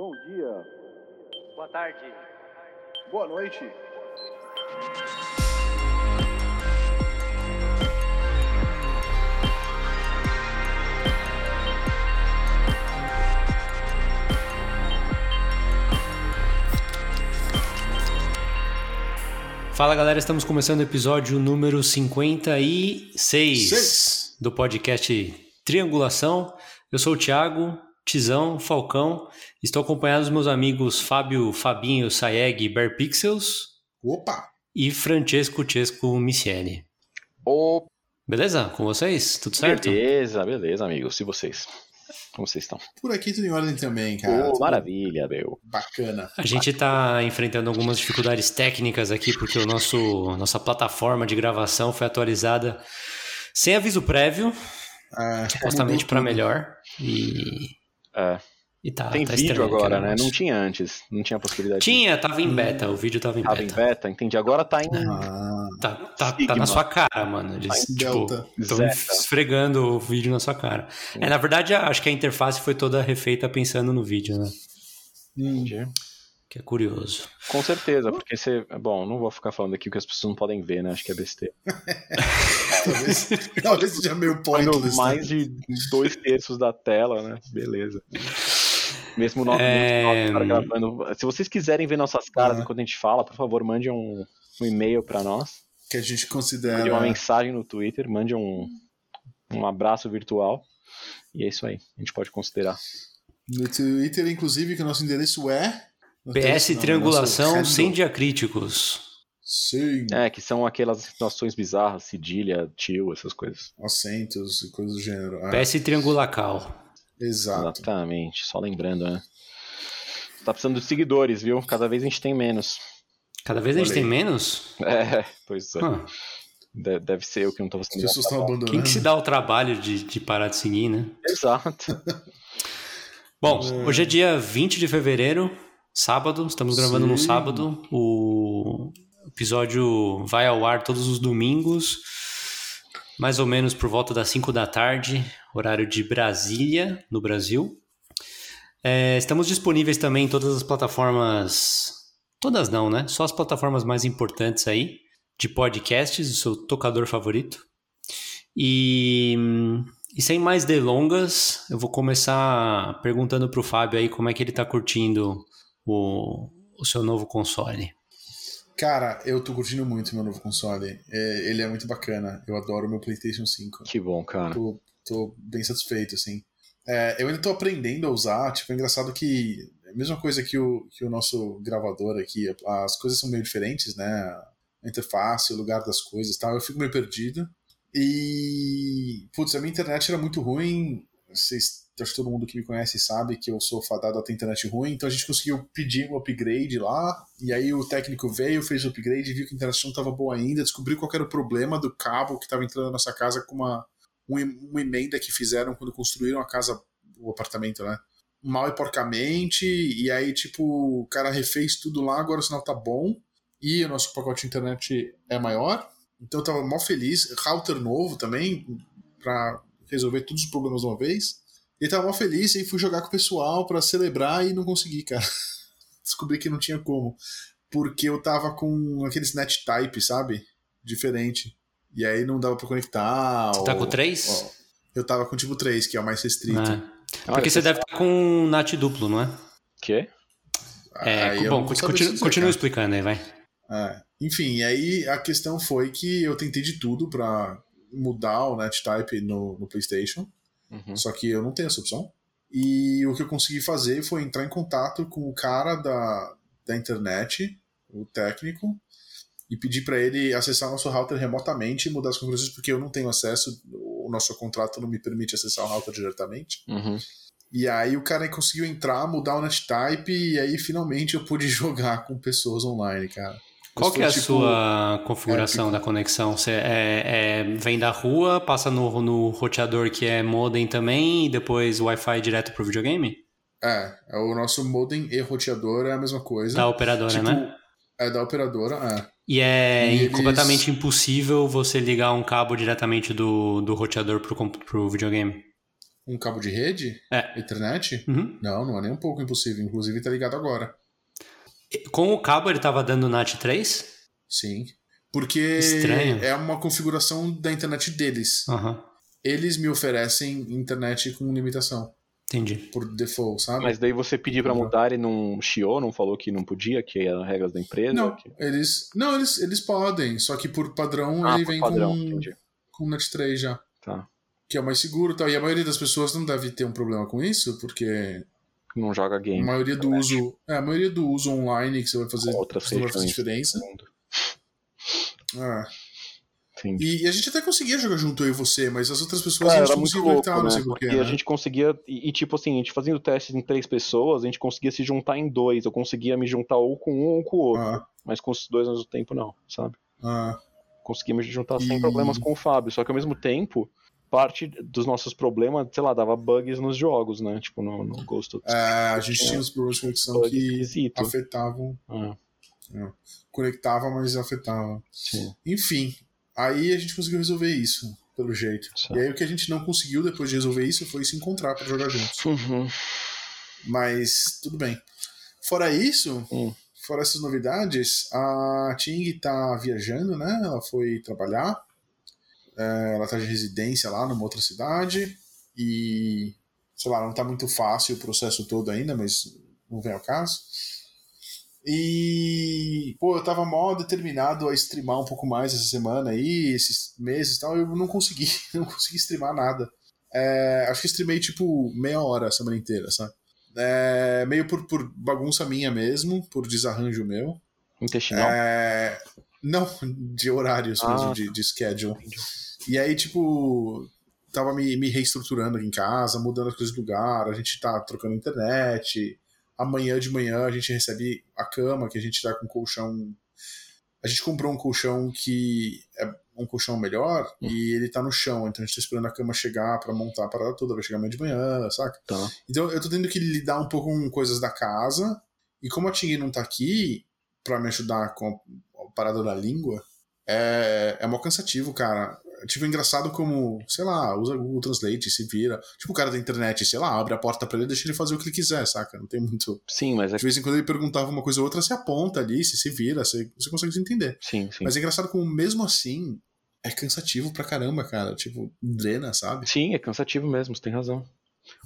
Bom dia. Boa tarde. Boa noite. Fala galera, estamos começando o episódio número 56 Seis. do podcast Triangulação. Eu sou o Thiago, Tizão, Falcão. Estou acompanhado dos meus amigos Fábio, Fabinho, Saeg, Bear Pixels Opa! e Francesco Chesco Michele. Ô, Beleza? Com vocês? Tudo certo? beleza, beleza, amigos. E vocês? Como vocês estão? Por aqui tudo em ordem também, cara. Tudo maravilha, meu. Bacana. A gente está enfrentando algumas dificuldades técnicas aqui porque o nosso nossa plataforma de gravação foi atualizada sem aviso prévio, Ah, supostamente para melhor e É, e tá, tem tá vídeo agora, né? negócio. Não tinha antes. Não tinha possibilidade. de- Tinha, tava em beta, o vídeo tava em Tava em beta. beta, entendi. Agora tá em. Ah, Tá, tá, tá na sua cara, mano. Eles, Tá tipo, Delta. estão esfregando o vídeo na sua cara. É, na verdade, acho que a interface foi toda refeita pensando no vídeo, né? Entendi. Que é curioso. Com certeza, porque você. Bom, não vou ficar falando aqui o que as pessoas não podem ver, né? Acho que é besteira. talvez, talvez seja meio pointless. né? mais de dois terços da tela, né? Beleza. Mesmo nós, É. mesmo nós cara gravando. Se vocês quiserem ver nossas caras Ah. enquanto a gente fala, por favor, mande um, um e-mail pra nós. Que a gente Mande considera. uma mensagem no Twitter, mande um, um abraço virtual. E é isso aí. A gente pode considerar. No Twitter, inclusive, que o nosso endereço é. PS Não, Triangulação nosso sem diacríticos. Sim. É, que são aquelas situações bizarras, cedilha, tio, essas coisas. Acentos e coisas do gênero. Ah, PS Triangulacal. Exato. Exatamente. Só lembrando, né? Tá precisando de seguidores, viu? Cada vez a gente tem menos. Cada vez a gente tem menos? É, pois é. Hum, De- Deve ser eu que não tô As pessoas estão nada. abandonando. quem que se dá o trabalho de, de parar de seguir, né? Exato. Bom, hoje é dia 20 de fevereiro, sábado, estamos gravando no Sim. sábado. O episódio vai ao ar todos os domingos, mais ou menos por volta das 5 da tarde, horário de Brasília, no Brasil. É, estamos disponíveis também em todas as plataformas. Todas não, né? Só as plataformas mais importantes aí de podcasts, o seu tocador favorito. E, e sem mais delongas, eu vou começar perguntando pro Fábio aí como é que ele tá curtindo o, o seu novo console. Cara, eu tô curtindo muito meu novo console. É, ele é muito bacana. Eu adoro o meu PlayStation 5. Que bom, cara. tô, tô bem satisfeito, assim. É, eu ainda tô aprendendo a usar, tipo, é engraçado que é a mesma coisa que o, que o nosso gravador aqui, as coisas são meio diferentes, né? A interface, o lugar das coisas e tal, eu fico meio perdido. E, putz, a minha internet era muito ruim, vocês, acho que todo mundo que me conhece sabe que eu sou fadado a ter internet ruim, então a gente conseguiu pedir um upgrade lá, e aí o técnico veio, fez o upgrade, viu que a internet não estava boa ainda, descobriu qual era o problema do cabo que estava entrando na nossa casa com uma um uma emenda que fizeram quando construíram a casa, o apartamento, né? Mal e porcamente, e aí, tipo, o cara refez tudo lá, agora o sinal tá bom, e o nosso pacote de internet é maior, então eu tava mal feliz. Router novo também, pra resolver todos os problemas de uma vez. E tava mal feliz, e fui jogar com o pessoal pra celebrar e não consegui, cara. Descobri que não tinha como. Porque eu tava com aqueles net type, sabe? Diferente. E aí não dava pra conectar. Você tá ou- com três? ou- Eu tava com tipo 3, que é o mais restrito. É. Porque Olha, você deve estar com um NAT duplo, não é? Quê? É, Aí bom, saber continua, explicando aí, vai. É. Enfim, e aí a questão foi que eu tentei de tudo pra mudar o NetType no, no PlayStation, Uhum. só que eu não tenho essa opção. E o que eu consegui fazer foi entrar em contato com o cara da, da internet, o técnico, e pedir pra ele acessar nosso router remotamente e mudar as configurações, porque eu não tenho acesso, o nosso contrato não me permite acessar o router diretamente. Uhum. E aí o cara conseguiu entrar, mudar o NetType, e aí finalmente eu pude jogar com pessoas online, cara. Qual que é a tipo, sua configuração da conexão? Você é, é- vem da rua, passa no, no roteador que é modem também, e depois Wi-Fi direto pro videogame? É, é o nosso modem e roteador é a mesma coisa. Da operadora, tipo, né? É da operadora, é. E é E eles- completamente impossível você ligar um cabo diretamente do, do roteador pro, pro videogame. Um cabo de rede? É. Internet? Uhum. Não, não é nem um pouco impossível. Inclusive tá ligado agora. Com o cabo ele tava dando NAT 3? Sim. Porque Estranho. é uma configuração da internet deles. Aham. Eles me oferecem internet com limitação, Entendi. por default, sabe? Mas daí você pedir pra mudar e não chiou, não falou que não podia, que eram regras da empresa? Não, que- eles. Não, eles, eles podem, só que por padrão Ah, ele por vem padrão, com, entendi. com Net 3 já. Tá. Que é o mais seguro e tal. E a maioria das pessoas não deve ter um problema com isso, porque Não joga a game. maioria do uso. É, a maioria do uso online que você vai fazer Outras não vai fazer diferença. Entendi. E, e a gente até conseguia jogar junto eu e você, mas as outras pessoas Cara, a gente não muito conseguia louco, conectar, né? não sei porquê. Porque né? a gente conseguia, e, e, tipo assim, a gente fazendo testes em três pessoas, a gente conseguia se juntar em dois. Eu conseguia me juntar ou com um ou com o outro. Ah, Mas com os dois ao mesmo tempo, não, sabe? ah, Conseguia me juntar sem E- problemas com o Fábio. Só que ao mesmo tempo, parte dos nossos problemas, sei lá, dava bugs nos jogos, né? Tipo, no, no Ghost of é, a gente tinha uns problemas de conexão que esquisito. afetavam. Ah, Conectava, mas afetava. sim. Enfim, aí a gente conseguiu resolver isso, pelo jeito. Certo. E aí o que a gente não conseguiu depois de resolver isso foi se encontrar pra jogar juntos. Uhum. Mas tudo bem. Fora isso, Hum. fora essas novidades, a Ting tá viajando, né? Ela foi trabalhar. É, ela tá de residência lá numa outra cidade. E, sei lá, não tá muito fácil o processo todo ainda, mas não vem ao caso. E, pô, eu tava mó determinado a streamar um pouco mais essa semana aí, esses meses e tal, eu não consegui, não consegui streamar nada. É, acho que streamei tipo meia hora a semana inteira, sabe? É, meio por, por bagunça minha mesmo, por desarranjo meu. Intestinal. É, não, de horários Ah, mesmo, de, de schedule. E aí, tipo, tava me, me reestruturando aqui em casa, mudando as coisas de lugar, a gente tá trocando internet. Amanhã de manhã a gente recebe a cama, que a gente tá com colchão. A gente comprou um colchão que é um colchão melhor Hum. e ele tá no chão, então a gente tá esperando a cama chegar pra montar a parada toda, vai chegar amanhã de manhã, saca? Tá. Então eu tô tendo que lidar um pouco com coisas da casa. E como a Ting não tá aqui pra me ajudar com a parada da língua, é, é mó cansativo, cara. Tipo, engraçado como, sei lá, usa Google Translate, se vira. Tipo, o cara da internet, sei lá, abre a porta pra ele e deixa ele fazer o que ele quiser, saca? Não tem muito. Sim, mas é De vez em quando ele perguntava uma coisa ou outra, você aponta ali, você se vira, você, você consegue se entender. Sim, sim. Mas é engraçado como, mesmo assim, é cansativo pra caramba, cara. Tipo, drena, sabe? Sim, é cansativo mesmo, você tem razão.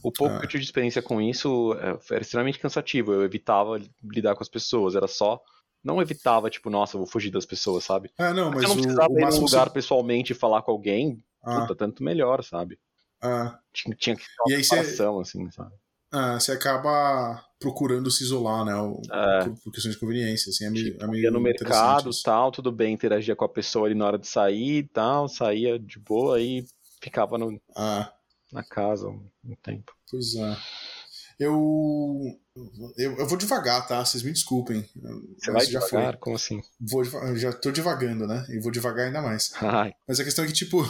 O pouco Ah. que eu tive de experiência com isso é, era extremamente cansativo. Eu evitava lidar com as pessoas. Era só. Não evitava, tipo, nossa, eu vou fugir das pessoas, sabe? Ah, não, Mas você não o, precisava o ir num lugar você... pessoalmente e falar com alguém, Ah, puta, tanto melhor, sabe? ah. Tinha, tinha que ter uma aí você- separação, assim, sabe? Ah, você acaba procurando se isolar, né? o- É. por, por questões de conveniência, assim, é meio, Tipo, é meio ia no mercado isso. tal, tudo bem, interagia com a pessoa ali na hora de sair e tal, saía de boa e ficava no- Ah, na casa um tempo. pois é. Eu, eu, eu vou devagar, tá? Vocês me desculpem. Você vai já devagar? foi. Como assim? Vou, já tô devagando, né? E vou devagar ainda mais. Ai, Mas a questão é que, tipo,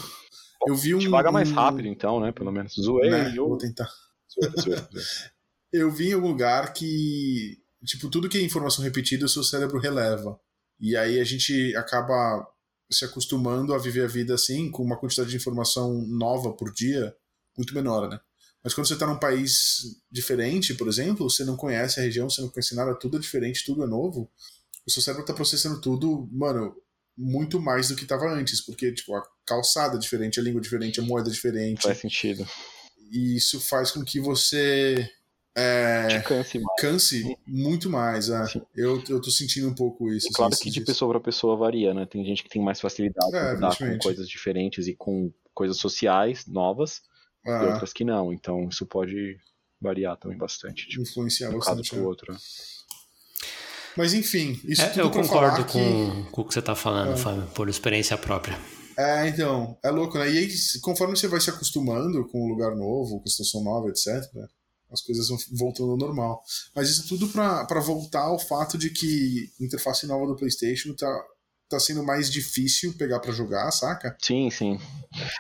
eu vi um. devagar mais rápido então, né? Pelo menos. Zoei, né? eu... Vou tentar. zoeira, zoeira, zoeira. Eu vi em algum lugar que, tipo, tudo que é informação repetida, o seu cérebro releva. E aí a gente acaba se acostumando a viver a vida assim, com uma quantidade de informação nova por dia muito menor, né? Mas quando você tá num país diferente, por exemplo, você não conhece a região, você não conhece nada, tudo é diferente, tudo é novo, o seu cérebro tá processando tudo, mano, muito mais do que tava antes, porque, tipo, a calçada é diferente, a língua é diferente, a moeda é diferente, Faz sentido. e isso faz com que você é, canse mais. canse muito mais. é. Eu, eu tô sentindo um pouco isso. E claro assim, que de pessoa para pessoa varia, né? Tem gente que tem mais facilidade É, com coisas diferentes e com coisas sociais novas e Ah, outras que não. Então isso pode variar também bastante, de influenciar um caso bastante. pro é. outro. né? Mas enfim, isso É, tudo eu concordo falar com, com o que você tá falando, É. Fábio, por experiência própria. que. É, então, é louco, né? E aí, conforme você vai se acostumando com o lugar novo, com a situação nova, etc., né, as coisas vão voltando ao normal. Mas isso tudo pra, pra voltar ao fato de que a interface nova do PlayStation tá, tá sendo mais difícil pegar pra jogar, saca? Sim, sim.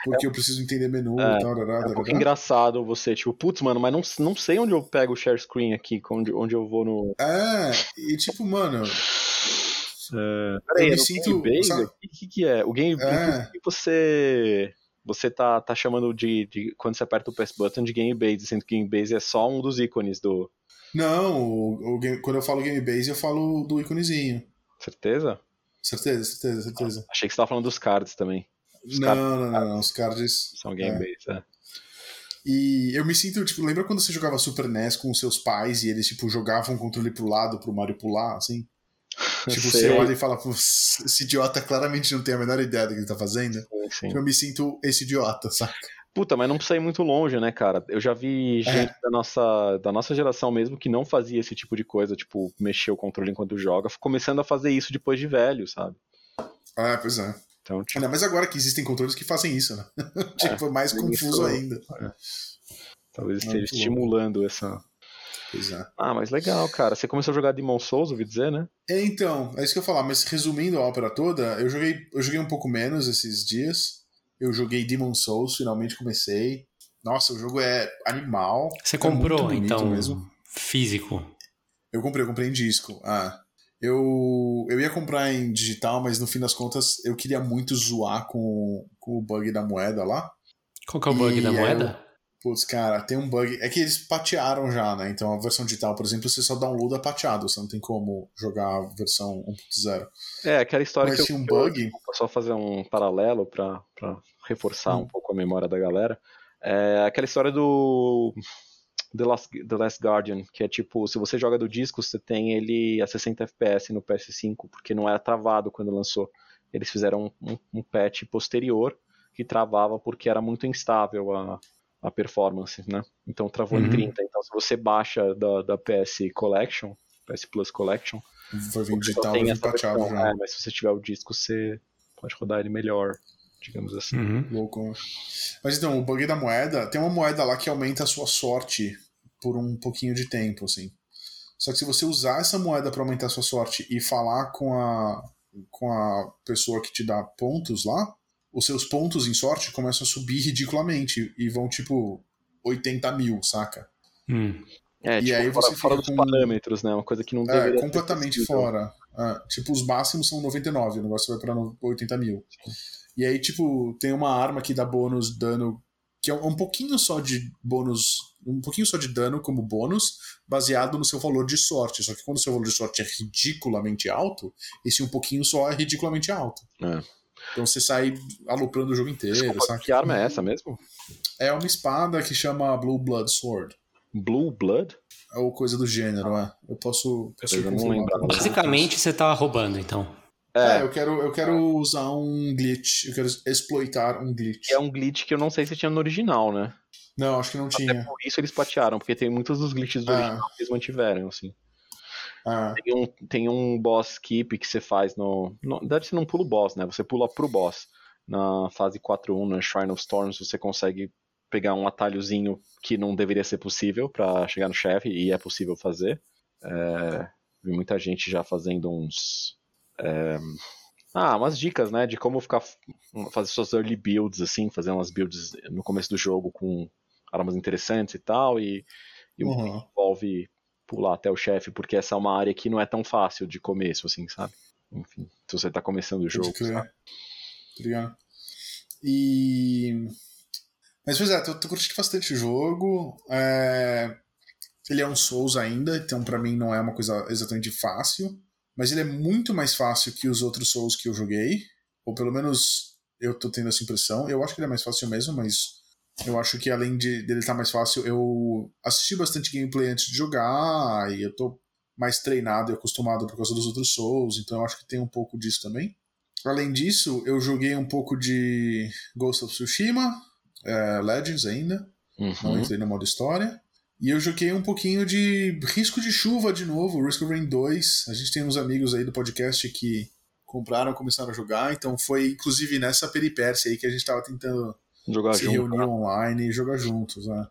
Porque eu preciso entender menu É, e tal, dará, É um pouco engraçado você, tipo, putz, mano, mas não, não sei onde eu pego o share screen aqui, onde, onde eu vou no. É, e tipo, mano, É... eu Peraí, me é no sinto. Game Base? sabe? O que, que é? O Game É. que você. você tá, tá chamando de, de. Quando você aperta o press button de Game Base, sendo que Game Base é só um dos ícones do. Não, o, o quando eu falo Game Base, eu falo do íconezinho. Certeza? Certeza, certeza, certeza. Achei que você tava falando dos cards também. Os Não, cards não, não, não, os cards. são Game É. Base, é. E eu me sinto, tipo, lembra quando você jogava Super NES com os seus pais e eles, tipo, jogavam o controle pro lado pro Mario pular, assim? Tipo, você Sei. olha e fala, "Pô, esse idiota claramente não tem a menor ideia do que ele tá fazendo. Sim, sim. Eu me sinto esse idiota, saca? Puta, mas não precisa ir muito longe, né, cara? Eu já vi É. gente da, nossa, da nossa geração mesmo que não fazia esse tipo de coisa, tipo, mexer o controle enquanto joga, começando a fazer isso depois de velho, sabe? Ah, pois é. Então, tipo, Ainda mais agora que existem controles que fazem isso, né? tipo, é mais isso- confuso ainda. talvez é esteja muito louco. estimulando essa. Pois é. Ah, mas legal, cara. Você começou a jogar Demon Souls, ouvi dizer, né? É, então, é isso que eu ia falar, mas resumindo a ópera toda, eu joguei, eu joguei um pouco menos esses dias. Eu joguei Demon Souls, finalmente comecei. Nossa, o jogo é animal. Você É comprou, bonito então, mesmo. físico. Eu comprei, eu comprei em disco. Ah. Eu, eu ia comprar em digital, mas no fim das contas eu queria muito zoar com, com o bug da moeda lá. Qual que é o bug E da moeda? Putz, cara, tem um bug. É que eles patearam já, né? Então a versão digital, por exemplo, você só downloada pateado, você não tem como jogar a versão 1.0. É, aquela história Mas que eu, tinha um eu- bug. desculpa, só fazer um paralelo pra, pra reforçar Hum. um pouco a memória da galera. É aquela história do The Last, The Last Guardian, que é tipo, se você joga do disco, você tem ele a 60 FPS no PS5, porque não era travado quando lançou. Eles fizeram um, um, um patch posterior que travava porque era muito instável a, a performance, né? Então travou em Uhum. 30. Então se você baixa da, da PS Collection, PS Plus Collection, vir só digital, tem essa versão. já. É, mas se você tiver o disco, você pode rodar ele melhor, digamos assim. Uhum. Louco. né? Mas então, o bug da moeda, tem uma moeda lá que aumenta a sua sorte por um pouquinho de tempo, assim. Só que se você usar essa moeda para aumentar a sua sorte e falar com a, com a pessoa que te dá pontos lá, os seus pontos em sorte começam a subir ridiculamente e vão tipo 80 mil, saca? Hum. É, E tipo, aí fora, você fora dos com- parâmetros, né? Uma coisa que não É, deveria ter completamente possível. fora. É, tipo, os máximos são 99, o negócio vai pra no- 80 mil. E aí, tipo, tem uma arma que dá bônus dano, que é um pouquinho só de bônus, um pouquinho só de dano como bônus, baseado no seu valor de sorte. Só que quando o seu valor de sorte é ridiculamente alto, esse um pouquinho só é ridiculamente alto. É. Então você sai aloprando o jogo inteiro, Desculpa, sabe? que arma é essa mesmo? É uma espada que chama Blue Blood Sword. Blue Blood? Ou coisa do gênero, é. Eu posso, posso Eu não vocês. Basicamente, você tá roubando, então. É, É, eu quero, eu quero usar um glitch. Eu quero exploitar um glitch. é um glitch que eu não sei se tinha no original, né? Não, acho que não Até tinha. por isso eles patearam, porque tem muitos dos glitches do Ah. original que eles mantiveram, assim. Ah, Tem um, tem um boss skip que você faz no. no na verdade, você não pula o boss, né? Você pula pro boss. Na fase 4.1, na Shrine of Storms, você consegue pegar um atalhozinho que não deveria ser possível pra chegar no chefe, e é possível fazer. É, vi muita gente já fazendo uns. é, ah, umas dicas, né? De como ficar. Fazer suas early builds, assim, fazer umas builds no começo do jogo com armas interessantes e tal, e, e um uhum. envolve pular até o chefe, porque essa é uma área que não é tão fácil de começo, assim, sabe? Enfim, se você tá começando o jogo. Sabe? Tá ligado? E. Mas, pois é, tô, tô curtindo bastante o jogo. É, Ele é um Souls ainda, então pra mim não é uma coisa exatamente fácil. Mas ele é muito mais fácil que os outros Souls que eu joguei. Ou pelo menos eu tô tendo essa impressão. Eu acho que ele é mais fácil mesmo, mas eu acho que além de, dele estar mais fácil, eu assisti bastante gameplay antes de jogar. E eu tô mais treinado e acostumado por causa dos outros Souls. Então eu acho que tem um pouco disso também. Além disso, eu joguei um pouco de Ghost of Tsushima, é, Legends ainda, não Uhum. entrei no modo história. E eu joguei um pouquinho de Risco de Chuva de novo, Risk of Rain 2. A gente tem uns amigos aí do podcast que compraram, começaram a jogar, então foi inclusive nessa peripécia aí que a gente tava tentando Jogar se junto. reunir né? online e jogar juntos, né?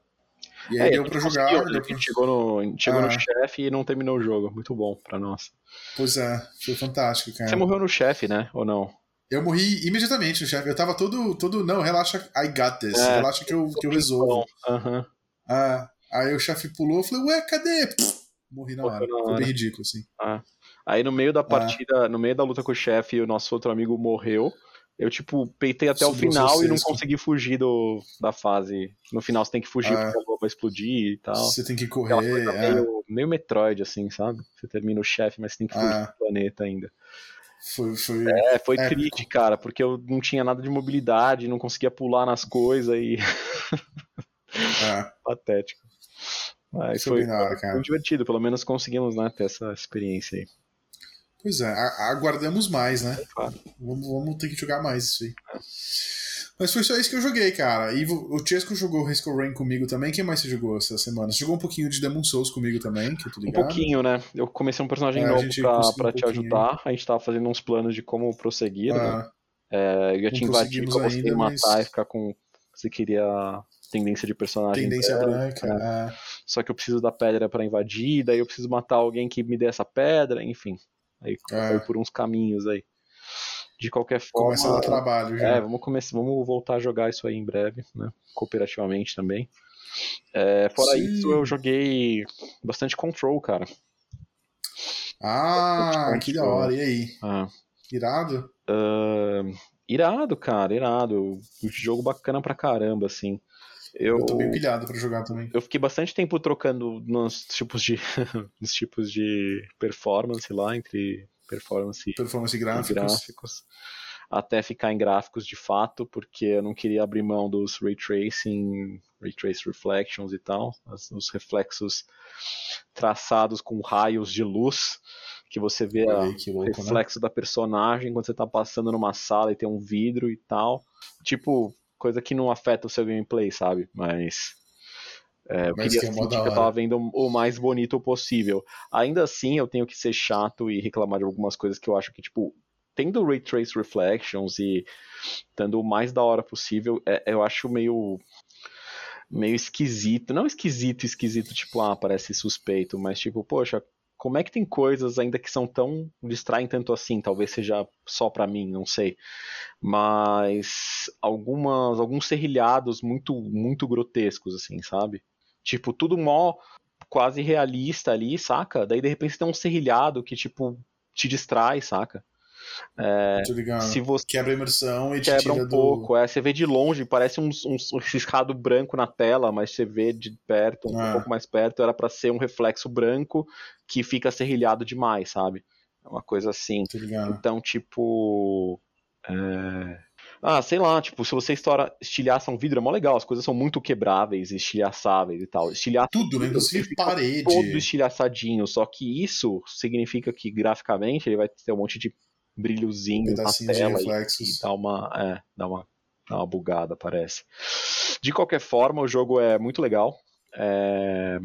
E É, aí a deu gente pra conseguiu, jogar, deu A pra... gente chegou no, chegou no Ah. chefe e não terminou o jogo. Muito bom pra nós. Pois é, foi fantástico, cara. Você morreu no chefe, né? Ou não? Eu morri imediatamente, chefe. Eu tava todo, todo. Não, relaxa, I got this. É. relaxa que eu, que eu resolvo. Aham. Ah, aí o chefe pulou, eu falei, ué, cadê? Pff, morri na hora. Foi bem ridículo, assim. Aí no meio da Ah. partida, no meio da luta com o chefe, o nosso outro amigo morreu. Eu, tipo, peitei até o Sobrou final e não consegui fugir do, da fase. No final você tem que fugir Ah. porque a vai explodir e tal. Você tem que correr. é. meio, meio Metroid, assim, sabe? Você termina o chefe, mas você tem que fugir Ah. do planeta ainda. Foi, foi... É, foi épico. triste, cara, porque eu não tinha nada de mobilidade, não conseguia pular nas coisas e. é. patético. Mas Foi foi, hora, foi divertido, pelo menos conseguimos né, ter essa experiência aí. Pois é, aguardamos mais, né? Claro. Vamos, vamos ter que jogar mais isso aí. Mas foi só isso que eu joguei, cara. E o Chesco jogou Risk of Rain comigo também. Quem mais você jogou essa semana? Você jogou um pouquinho de Demon Souls comigo também, que eu tô Um ligado. pouquinho, né? Eu comecei um personagem É, novo pra, pra um te ajudar. A gente tava fazendo uns planos de como prosseguir, né? Ah, É, eu te invadir conseguimos pra você matar mas- e ficar com. Você queria tendência de personagem. tendência branca, branca. é. é. Só que eu preciso da pedra pra invadir, daí eu preciso matar alguém que me dê essa pedra, enfim. Aí É. foi por uns caminhos aí. De qualquer forma. Começa a dar trabalho já. É, vamos começar, vamos voltar a jogar isso aí em breve, né? Cooperativamente também. É, fora Sim. isso, eu joguei bastante Control, cara. Ah, Bastante que da control. hora. E aí? Ah, Irado? ah, irado, cara, irado. Um jogo bacana pra caramba, assim. Eu, Eu tô bem pilhado pra jogar também. eu fiquei bastante tempo trocando nos tipos de, nos tipos de performance lá, entre performance e Performance em gráficos. gráficos, até ficar em gráficos de fato, porque eu não queria abrir mão dos ray tracing, ray trace reflections e tal, os reflexos traçados com raios de luz, que você vê o né? reflexo da personagem quando você tá passando numa sala e tem um vidro e tal. Tipo, coisa que não afeta o seu gameplay, sabe? Mas. é, eu Mas queria que é sentir que eu tava vendo o mais bonito possível. Ainda assim, eu tenho que ser chato e reclamar de algumas coisas que eu acho que, tipo, tendo Ray Trace Reflections e estando o mais da hora possível, é- eu acho meio meio esquisito. Não esquisito, esquisito, tipo, ah, parece suspeito, mas tipo, poxa, como é que tem coisas ainda que são tão. distraem tanto assim? Talvez seja só pra mim, não sei. Mas algumas. alguns serrilhados muito, muito grotescos, assim, sabe? Tipo, tudo mó quase realista ali, saca? Daí de repente tem um serrilhado que, tipo, te distrai, saca? Ligado. Se você Quebra a imersão e te quebra tira um do... pouco. É, você vê de longe, parece um, um, um riscado branco na tela, mas você vê de perto, um Ah. pouco mais perto, era pra ser um reflexo branco que fica serrilhado demais, sabe? É uma coisa assim. Então, tipo. é, Ah, sei lá, tipo, se você estoura, estilhaça um vidro, é mó legal, as coisas são muito quebráveis, estilhaçáveis e tal. Estilhaça Tudo, né? Inclusive parede. todo estilhaçadinho, só que isso significa que graficamente ele vai ter um monte de brilhozinho na tela e, e dá uma, é, dá uma, dá uma bugada, parece. De qualquer forma, o jogo é muito legal. É,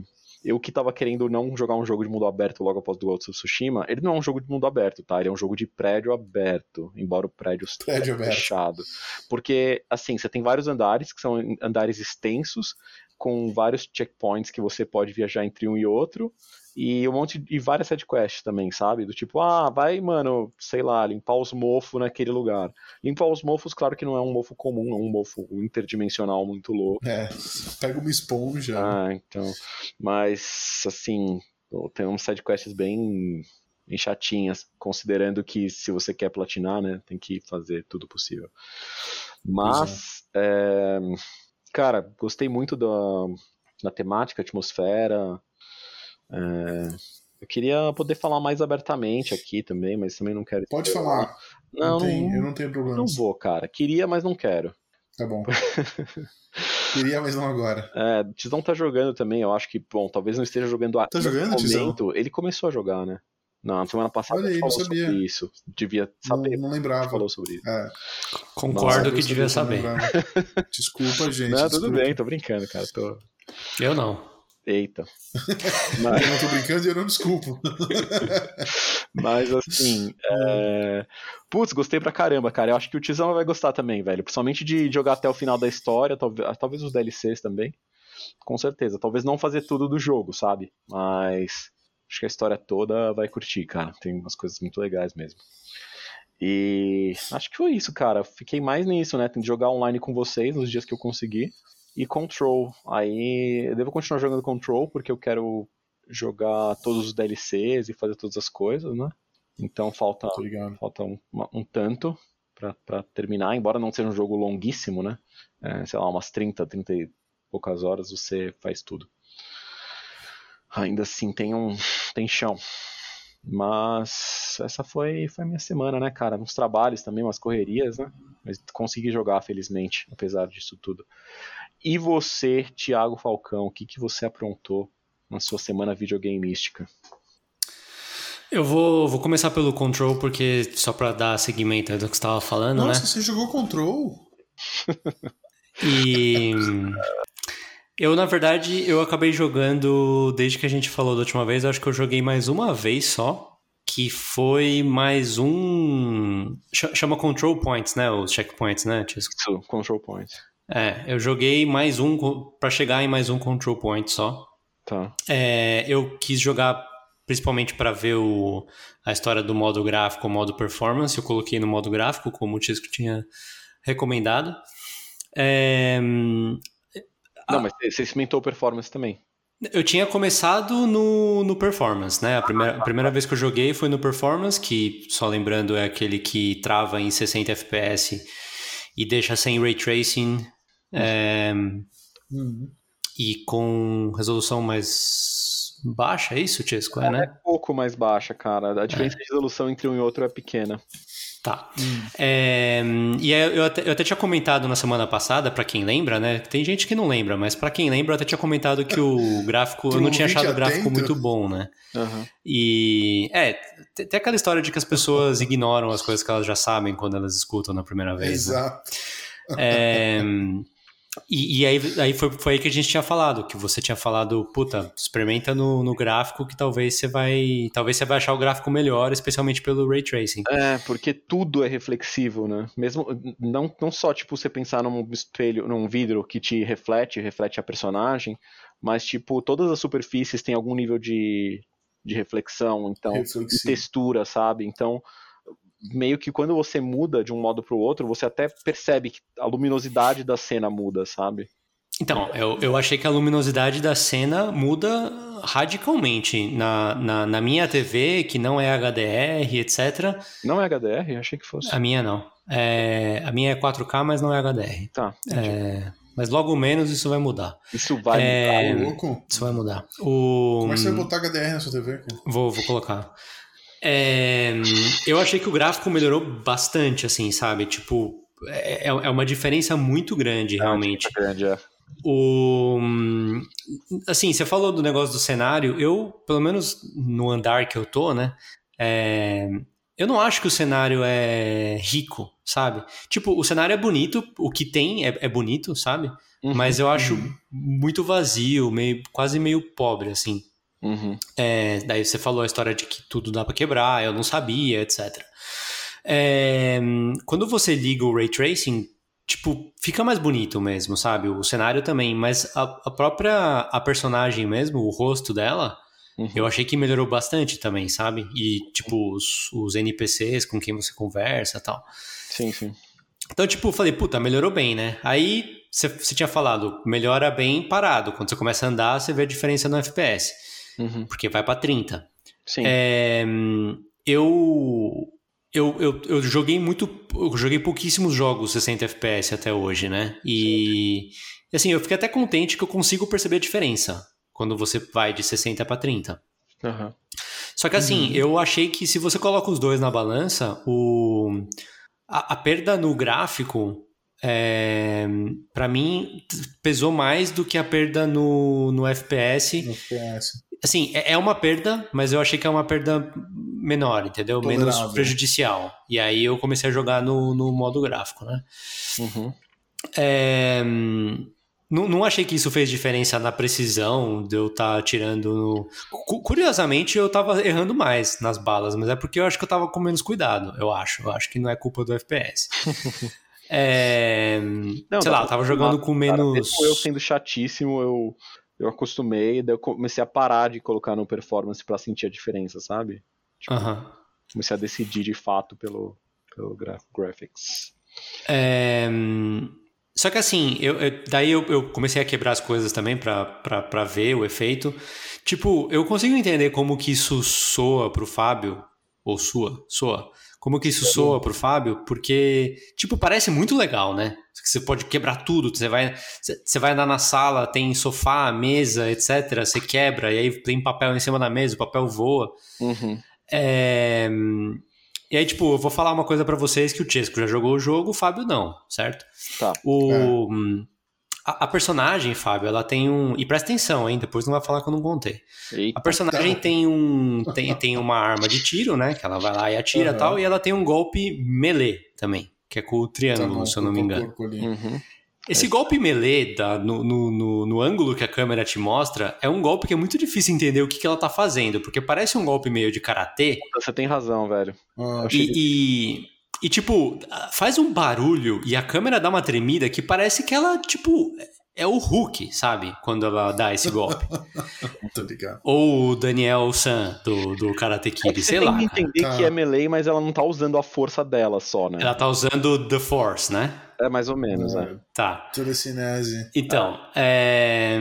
Eu que tava querendo não jogar um jogo de mundo aberto logo após do Ghost of Tsushima, ele não é um jogo de mundo aberto, tá? Ele é um jogo de prédio aberto, embora o prédio Prédio esteja fechado. Porque, assim, você tem vários andares, que são andares extensos, com vários checkpoints que você pode viajar entre um e outro, e um monte e várias sidequests também, sabe? Do tipo, ah, vai, mano, sei lá, limpar os mofos naquele lugar. Limpar os mofos, claro que não é um mofo comum, é um mofo interdimensional muito louco. É, pega uma esponja. Ah, então. Mas, assim, tem uns sidequests bem, bem chatinhas, considerando que se você quer platinar, né, tem que fazer tudo possível. Mas, é, cara, gostei muito da, da temática, atmosfera. é, eu queria poder falar mais abertamente aqui também, mas também não quero. Pode falar. Não, Não tem- eu não tenho problema. não vou, cara. Queria, mas não quero. Tá bom. Queria, mas não agora. É, o Tizão tá jogando também, eu acho que, bom, talvez não esteja jogando a Tá jogando, Tizão? momento. Ele começou a jogar, né? Não, na semana passada Olha aí, não falou sabia. sobre isso. Devia Não, saber. não ele lembrava. falou sobre isso. É, Concordo que devia saber. não. Desculpa, gente. não, tudo desculpa. bem, tô brincando, cara. Tô... Eu não. Eita. Mas, Eu não tô brincando e eu não desculpo. mas, assim. É... Putz, gostei pra caramba, cara. Eu acho que o Tizão vai gostar também, velho. Principalmente de jogar até o final da história, talvez, talvez os DLCs também. Com certeza. Talvez não fazer tudo do jogo, sabe? Mas. Acho que a história toda vai curtir, cara. Tem umas coisas muito legais mesmo. E acho que foi isso, cara. Fiquei mais nisso, né? Tem de jogar online com vocês nos dias que eu conseguir. E Control. Aí eu devo continuar jogando Control porque eu quero jogar todos os DLCs e fazer todas as coisas, né? Então falta, falta um, um tanto para terminar, embora não seja um jogo longuíssimo, né? É, sei lá, umas 30, 30 e poucas horas você faz tudo. Ainda assim tem um tem chão. Mas essa foi foi a minha semana, né, cara? Uns trabalhos também, umas correrias, né? Mas consegui jogar felizmente, apesar disso tudo. E você, Thiago Falcão, o que, que você aprontou na sua semana videogameística? Eu vou, vou começar pelo Control, porque só para dar seguimento do que você estava falando, Nossa, né? você jogou Control? E eu, na verdade, eu acabei jogando, desde que a gente falou da última vez, acho que eu joguei mais uma vez só, que foi mais um... Chama Control Points, né? Os checkpoints, né? Isso, Control Points. É, eu joguei mais um, para chegar em mais um Control Point só. Tá. É, eu quis jogar principalmente para ver o, a história do modo gráfico, o modo performance. Eu coloquei no modo gráfico, como o Tisco tinha recomendado. É, Não, mas você experimentou performance também. eu tinha começado no, no performance, né? A primeira, a primeira vez que eu joguei foi no performance, que, só lembrando, é aquele que trava em 60 FPS e deixa sem ray tracing é, Uhum. e com resolução mais baixa, é isso, Tisco? É, É né? pouco mais baixa, cara. A diferença de resolução entre um e outro é pequena. Tá. É, e aí eu até, eu até tinha comentado na semana passada, pra quem lembra, né? Tem gente que não lembra, mas pra quem lembra, eu até tinha comentado que o gráfico. eu não tinha achado o gráfico muito bom, né? Aham. E. É, tem aquela história de que as pessoas ignoram as coisas que elas já sabem quando elas escutam na primeira vez. né? Exato. É, e, e aí, aí foi, foi aí que a gente tinha falado, que você tinha falado, puta, experimenta no, no gráfico que talvez você vai. Talvez você vai achar o gráfico melhor, especialmente pelo ray tracing. É, porque tudo é reflexivo, né? Mesmo não, não só tipo você pensar num espelho, num vidro que te reflete, reflete a personagem, mas tipo todas as superfícies têm algum nível de, de reflexão, então textura, sabe? Então meio que quando você muda de um modo para o outro, você até percebe que a luminosidade da cena muda, sabe? Então, eu, eu achei que a luminosidade da cena muda radicalmente. Na, na, na minha TV, que não é HDR, etc. Não é HDR? Eu achei que fosse. A minha não. É, a minha é 4K, mas não é HDR. Tá. É, mas logo menos isso vai mudar. Isso vai É, mudar. Tá louco? Isso vai mudar. O, Como é que você vai botar HDR na sua TV, cara? Vou, vou colocar. É, eu achei que o gráfico melhorou bastante, assim, sabe? Tipo, é, é uma diferença muito grande, realmente. grande, é. O, assim, você falou do negócio do cenário. Eu, pelo menos no andar que eu tô, né? é, eu não acho que o cenário é rico, sabe? Tipo, o cenário é bonito, o que tem é, é bonito, sabe? Uhum, Mas eu acho muito vazio, meio, quase meio pobre, assim. Uhum. É, daí você falou a história de que tudo dá pra quebrar, eu não sabia, etc. É, quando você liga o ray tracing, tipo, fica mais bonito mesmo, sabe? O cenário também, mas a, a própria a personagem mesmo, o rosto dela, Uhum. eu achei que melhorou bastante também, sabe? E tipo os, os NPCs com quem você conversa, e tal. Sim, sim. Então, tipo, eu falei, puta, melhorou bem, né? Aí você tinha falado, melhora bem parado. Quando você começa a andar, você vê a diferença no FPS, Uhum. porque vai pra 30. Sim. É, eu, eu, eu, eu joguei muito. Eu joguei pouquíssimos jogos 60 FPS até hoje, né? E assim, eu fiquei até contente que eu consigo perceber a diferença quando você vai de 60 para 30. Aham. Só que assim, eu achei que se você coloca os dois na balança, o, a, a perda no gráfico, é, para mim, pesou mais do que a perda no, no FPS No FPS. Assim, é é uma perda, mas eu achei que é uma perda menor, entendeu? Menos Tolerável. prejudicial. E aí eu comecei a jogar no, no modo gráfico, né? Uhum. É, não, não achei que isso fez diferença na precisão de eu estar tirando. No... Cu- Curiosamente, eu tava errando mais nas balas, mas é porque eu acho que eu tava com menos cuidado, eu acho. Eu acho que não é culpa do FPS. É, Não, sei dá lá, eu tava jogando com menos. eu sendo chatíssimo, eu, eu acostumei, daí eu comecei a parar de colocar no performance pra sentir a diferença, sabe? Tipo. Comecei a decidir de fato pelo, pelo gra graphics. É, Só que assim, eu, eu- daí eu, eu comecei a quebrar as coisas também pra ver o efeito. Tipo, eu consigo entender como que isso soa pro Fábio, ou sua, soa, como que isso soa pro Fábio, porque, tipo, parece muito legal, né? Você pode quebrar tudo, você vai, você vai andar na sala, tem sofá, mesa, etc. Você quebra, e aí tem papel em cima da mesa, o papel voa. Uhum. É... E aí, tipo, eu vou falar uma coisa para vocês que o Chesco já jogou o jogo, o Fábio não, certo? Tá. O... É. A, a, personagem, Fábio, ela tem um. E presta atenção, hein? Depois não vai falar que eu não contei. Eita, a personagem tem um. Tem, tem uma arma de tiro, né? Que ela vai lá e atira e uhum. tal. E ela tem um golpe melee também, que é com o triângulo, tá se eu não me engano. Uhum. Esse é. golpe melee, da, no, no, no, no, ângulo que a câmera te mostra, é um golpe que é muito difícil entender o que, que ela tá fazendo, porque parece um golpe meio de karatê. Você tem razão, velho. Ah, e, e, tipo, faz um barulho e a câmera dá uma tremida que parece que ela, tipo, é o Hulk, sabe? Quando ela dá esse golpe. Tô ligado. Ou o Daniel San, do, do Karate Kid, é sei lá. Tem que entender tá. que é melee, mas ela não tá usando a força dela só, né? Ela tá usando The Force, né? É mais ou menos, é. é. Tá. Telecinese. Então, é...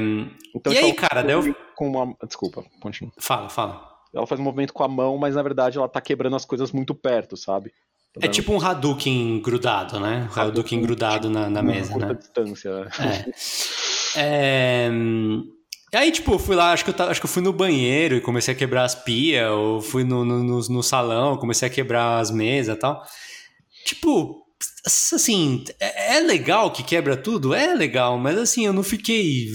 Então, e aí, cara, deu... Com uma... Desculpa, continua. Fala, fala. Ela faz um movimento com a mão, mas na verdade ela tá quebrando as coisas muito perto, sabe? É tipo um Hadouken grudado, né? Hadouken, Hadouken grudado na, na mesa, né? distância. É. é... E aí, tipo, eu fui lá, acho que, eu, acho que eu fui no banheiro e comecei a quebrar as pias, ou fui no, no, no, no salão, comecei a quebrar as mesas e tal. Tipo, assim, é, é legal que quebra tudo? É legal, mas assim, eu não fiquei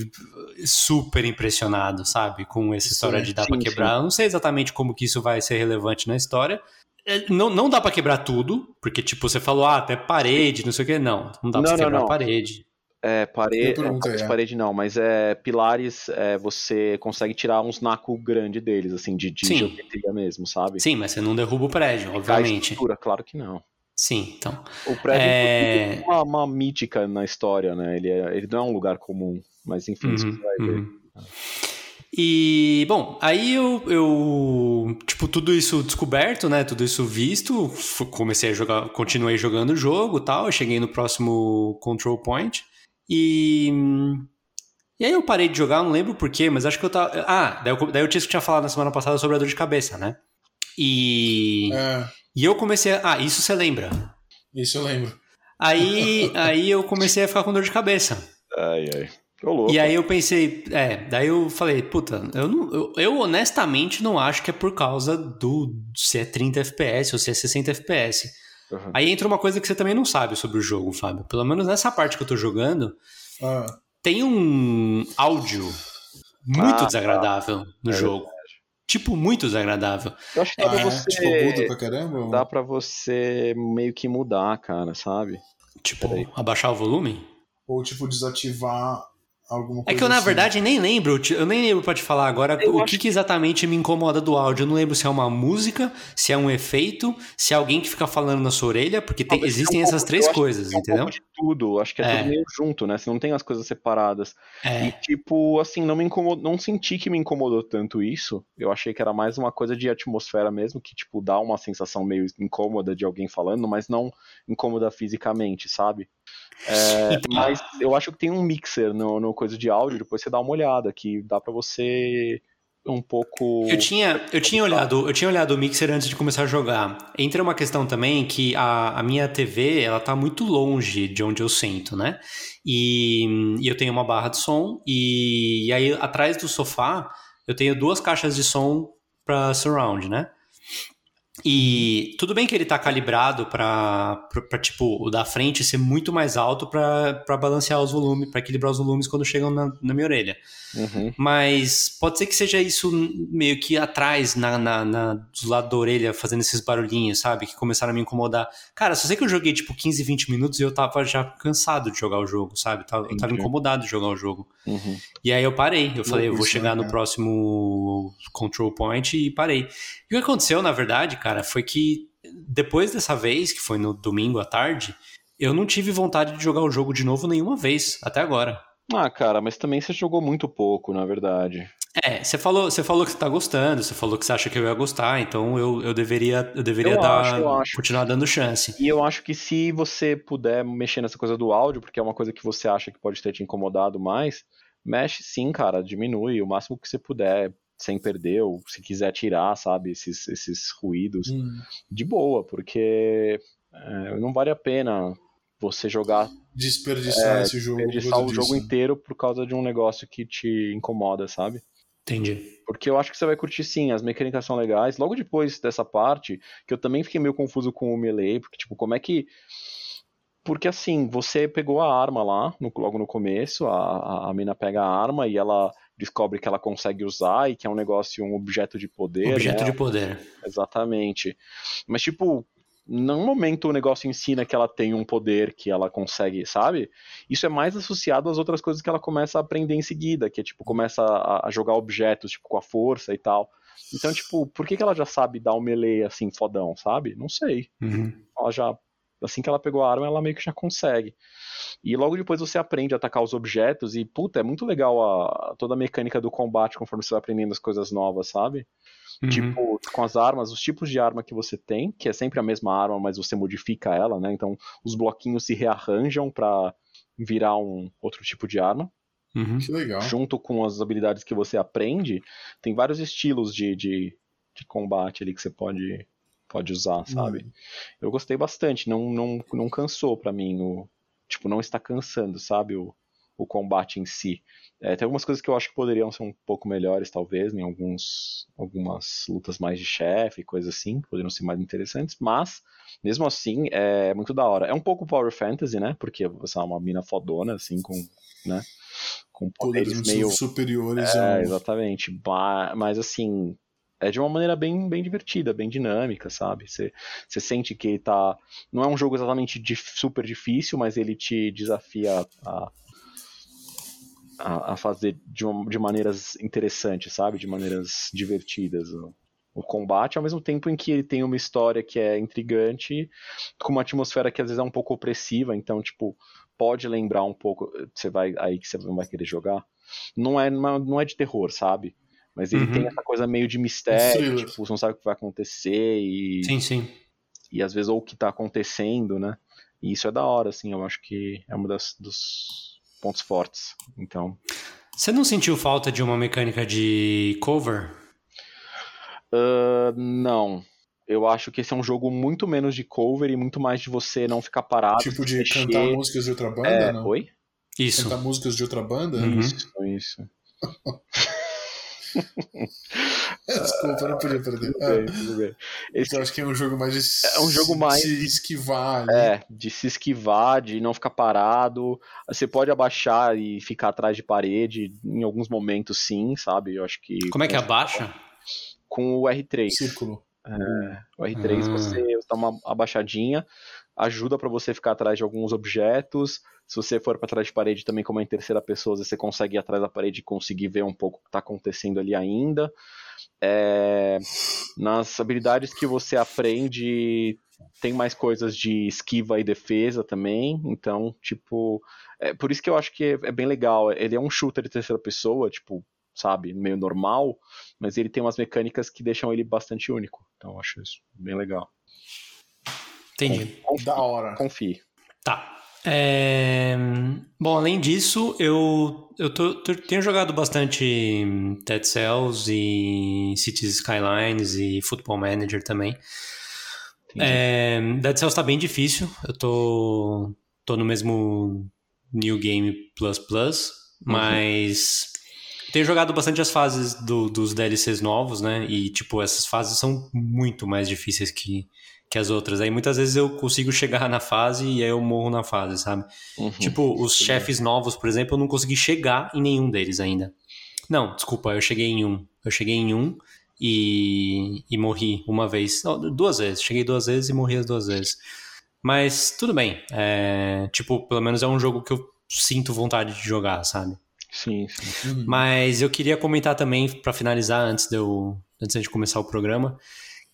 super impressionado, sabe, com essa história sim, de dar sim, pra quebrar. Sim. Eu não sei exatamente como que isso vai ser relevante na história. É, não, não dá para quebrar tudo, porque, tipo, você falou, ah, até parede, não sei o que. Não, não dá pra não, quebrar não. parede. É, parede, é, parede não, mas é pilares, é, você consegue tirar uns naco grande deles, assim, de, de geometria mesmo, sabe? Sim, mas você não derruba o prédio, obviamente. A estrutura, claro que não. Sim, então. O prédio é, é uma, uma, mítica na história, né? Ele, é, ele não é um lugar comum, mas enfim, uhum, você vai ver. Uhum. E, bom, aí eu, eu, tipo, tudo isso descoberto, né, tudo isso visto, comecei a jogar, continuei jogando o jogo tal, eu cheguei no próximo control point e... E aí eu parei de jogar, não lembro porquê, mas acho que eu tava... Ah, daí eu, daí eu tinha falado na semana passada sobre a dor de cabeça, né? E... É. E eu comecei a... Ah, isso você lembra? Isso eu lembro. Aí, aí eu comecei a ficar com dor de cabeça. Ai, ai. E aí eu pensei, é, daí eu falei, puta, eu, não, eu, eu, honestamente não acho que é por causa do se é 30 FPS ou se é 60 FPS. Uhum. Aí entra uma coisa que você também não sabe sobre o jogo, Fábio. Pelo menos nessa parte que eu tô jogando, ah. tem um áudio muito ah, tá. desagradável tá. no é jogo. Verdade. Tipo, muito desagradável. Eu acho que dá ah, pra você. Tipo, pra caramba? Dá pra você meio que mudar, cara, sabe? Tipo, abaixar o volume? Ou, tipo, desativar alguma coisa É que eu, na assim. verdade, nem lembro, eu nem lembro pra te falar agora eu o que, que, exatamente me incomoda do áudio. Eu não lembro se é uma música, se é um efeito, se é alguém que fica falando na sua orelha, porque tem, existem é um essas pouco, três coisas, é um entendeu? de tudo, acho que é, é, tudo meio junto, né? Você não tem as coisas separadas. É. E, tipo, assim, não me incomodou, não senti que me incomodou tanto isso. Eu achei que era mais uma coisa de atmosfera mesmo, que, tipo, dá uma sensação meio incômoda de alguém falando, mas não incômoda fisicamente, sabe? É, então, mas eu acho que tem um mixer no, no coisa de áudio, depois você dá uma olhada, que dá para você um pouco. Eu tinha, eu tinha olhado, eu tinha olhado o mixer antes de começar a jogar. Entra uma questão também que a, a minha TV ela tá muito longe de onde eu sento, né? E, e eu tenho uma barra de som e, e aí atrás do sofá eu tenho duas caixas de som para surround, né? E tudo bem que ele tá calibrado para tipo, o da frente ser muito mais alto para balancear os volumes, para equilibrar os volumes quando chegam na, na minha orelha. Uhum. Mas pode ser que seja isso meio que atrás, na, na, na, do lado da orelha, fazendo esses barulhinhos, sabe? Que começaram a me incomodar. Cara, só sei que eu joguei tipo 15, 20 minutos e eu tava já cansado de jogar o jogo, sabe? Eu tava incomodado de jogar o jogo. Uhum. E aí eu parei. Eu falei, eu vou chegar no próximo control point e parei. E o que aconteceu, na verdade, cara, foi que depois dessa vez, que foi no domingo à tarde, eu não tive vontade de jogar o jogo de novo nenhuma vez, até agora. Ah, cara, mas também você jogou muito pouco, na verdade. É, você falou, você falou que você tá gostando, você falou que você acha que eu ia gostar, então eu, eu deveria, eu deveria eu dar, acho, acho. continuar dando chance. E eu acho que se você puder mexer nessa coisa do áudio, porque é uma coisa que você acha que pode ter te incomodado mais, mexe sim, cara, diminui o máximo que você puder. Sem perder, ou se quiser tirar, sabe, esses, esses ruídos, Hum. de boa, porque é, não vale a pena você jogar, Desperdiçar É, esse jogo. desperdiçar o disso, jogo né? inteiro por causa de um negócio que te incomoda, sabe? Entendi. Porque eu acho que você vai curtir sim, as mecânicas são legais. Logo depois dessa parte, que eu também fiquei meio confuso com o melee, porque, tipo, como é que. Porque assim, você pegou a arma lá, no- logo no começo, a, a, a mina pega a arma e ela descobre que ela consegue usar e que é um negócio, um objeto de poder. Objeto né? de poder. Exatamente. Mas, tipo, num momento o negócio ensina que ela tem um poder que ela consegue, sabe? Isso é mais associado às outras coisas que ela começa a aprender em seguida, que é, tipo, começa a, a jogar objetos, tipo, com a força e tal. Então, tipo, por que, que ela já sabe dar um melee assim, fodão, sabe? Não sei. Uhum. Ela já. Assim que ela pegou a arma, ela meio que já consegue. E logo depois você aprende a atacar os objetos, e, puta, é muito legal a, toda a mecânica do combate conforme você vai aprendendo as coisas novas, sabe? Uhum. Tipo, com as armas, os tipos de arma que você tem, que é sempre a mesma arma, mas você modifica ela, né? Então, os bloquinhos se rearranjam pra virar um outro tipo de arma. Uhum. Que legal. Junto com as habilidades que você aprende, tem vários estilos de, de, de combate ali que você pode, pode usar, sabe? Eu gostei bastante, não, não, não cansou pra mim o. Tipo, não está cansando, sabe? O, o combate em si. É, tem algumas coisas que eu acho que poderiam ser um pouco melhores, talvez, em alguns, algumas lutas mais de chefe, coisas assim, que poderiam ser mais interessantes, mas, mesmo assim, é muito da hora. É um pouco Power Fantasy, né? Porque você é uma mina fodona, assim, com, né? Com Poderes meio superiores é, exatamente. Mas assim, é de uma maneira bem, bem divertida, bem dinâmica, sabe? Você sente que ele tá. Não é um jogo exatamente super difícil, mas ele te desafia a, a, a fazer de, uma- de maneiras interessantes, sabe? De maneiras divertidas. O, combate, ao mesmo tempo em que ele tem uma história que é intrigante, com uma atmosfera que às vezes é um pouco opressiva, então, tipo, pode lembrar um pouco. Você vai aí que você não vai querer jogar não é, não é de terror, sabe? Mas ele Uhum. tem essa coisa meio de mistério, tipo, você não sabe o que vai acontecer e, Sim, sim. e às vezes ou o que tá acontecendo, né? E isso é da hora, assim, eu acho que é um das, dos pontos fortes. Então, Você não sentiu falta de uma mecânica de cover? ah, não. Eu acho que esse é um jogo muito menos de cover e muito mais de você não ficar parado. Tipo de mexer. cantar músicas de outra banda, É, não? oi? Isso. Cantar músicas de outra banda? Uhum. Isso, isso. Desculpa, eu não podia perder. Tudo Ah, bem, tudo bem. Esse então acho que é um jogo mais de É um jogo se- mais- se esquivar ali. É, de se esquivar, de não ficar parado. Você pode abaixar e ficar atrás de parede, em alguns momentos sim, sabe? Eu acho que. Como é que abaixa? Com o R3. Círculo. O R3 Ah. você dá uma abaixadinha, ajuda pra você ficar atrás de alguns objetos. Se você for pra trás de parede também, como é em terceira pessoa, você consegue ir atrás da parede e conseguir ver um pouco o que tá acontecendo ali ainda. É, Nas habilidades que você aprende, tem mais coisas de esquiva e defesa também. Então, tipo, é por isso que eu acho que é, é bem legal. Ele é um shooter de terceira pessoa, tipo, sabe, meio normal, mas ele tem umas mecânicas que deixam ele bastante único. Então, eu acho isso bem legal. Entendi. Confie. Da hora. confie. Tá. É, Bom, além disso, eu, eu tô- tô- tenho jogado bastante Dead Cells e Cities Skylines e Football Manager também. É, Dead Cells tá bem difícil. Eu tô, tô no mesmo New Game Plus Plus, mas tenho jogado bastante as fases do- dos DLCs novos, né? E, tipo, essas fases são muito mais difíceis que, que as outras. Aí muitas vezes eu consigo chegar na fase e aí eu morro na fase, sabe? Uhum. Tipo, os chefes novos, por exemplo, eu não consegui chegar em nenhum deles ainda. Não, desculpa, eu cheguei em um. Eu cheguei em um e, e morri uma vez. Não, duas vezes. Cheguei duas vezes e morri as duas vezes. Mas tudo bem. É, tipo, pelo menos é um jogo que eu sinto vontade de jogar, sabe? Sim, sim. Uhum. Mas eu queria comentar também, pra finalizar, antes de, eu, antes de começar o programa,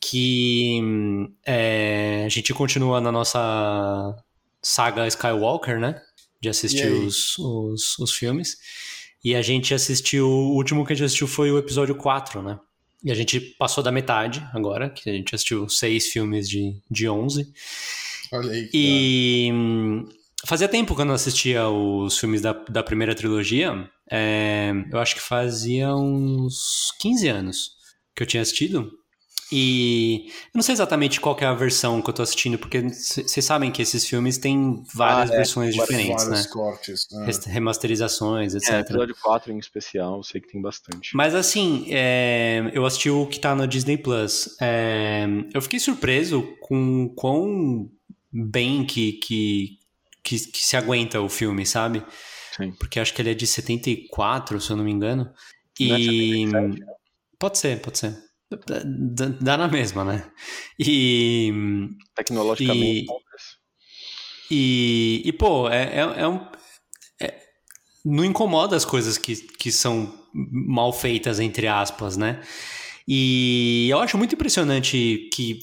que hum, é, a gente continua na nossa saga Skywalker, né? De assistir os, os, os filmes. E a gente assistiu. O último que a gente assistiu foi o episódio 4, né? E a gente passou da metade agora, que a gente assistiu seis filmes de, de 11. Olha aí. E, hum, fazia tempo que eu não assistia os filmes da, da primeira trilogia. É, eu acho que fazia uns 15 anos que eu tinha assistido. E eu não sei exatamente qual é a versão que eu tô assistindo, porque vocês sabem que esses filmes têm várias ah, é, versões diferentes, vários né? cortes. Né? Remasterizações, etc. É, episódio 4 em especial, eu sei que tem bastante. Mas assim, é, eu assisti o que tá no Disney Plus. É, eu fiquei surpreso com quão bem que, que, que, que se aguenta o filme, sabe? Sim. Porque acho que ele é de 74, se eu não me engano. E. Não é 77, pode ser, pode ser. Dá na mesma, né? E. Tecnologicamente. E, e, e pô, é, é, é um. É, não incomoda as coisas que, que são mal feitas, entre aspas, né? E eu acho muito impressionante que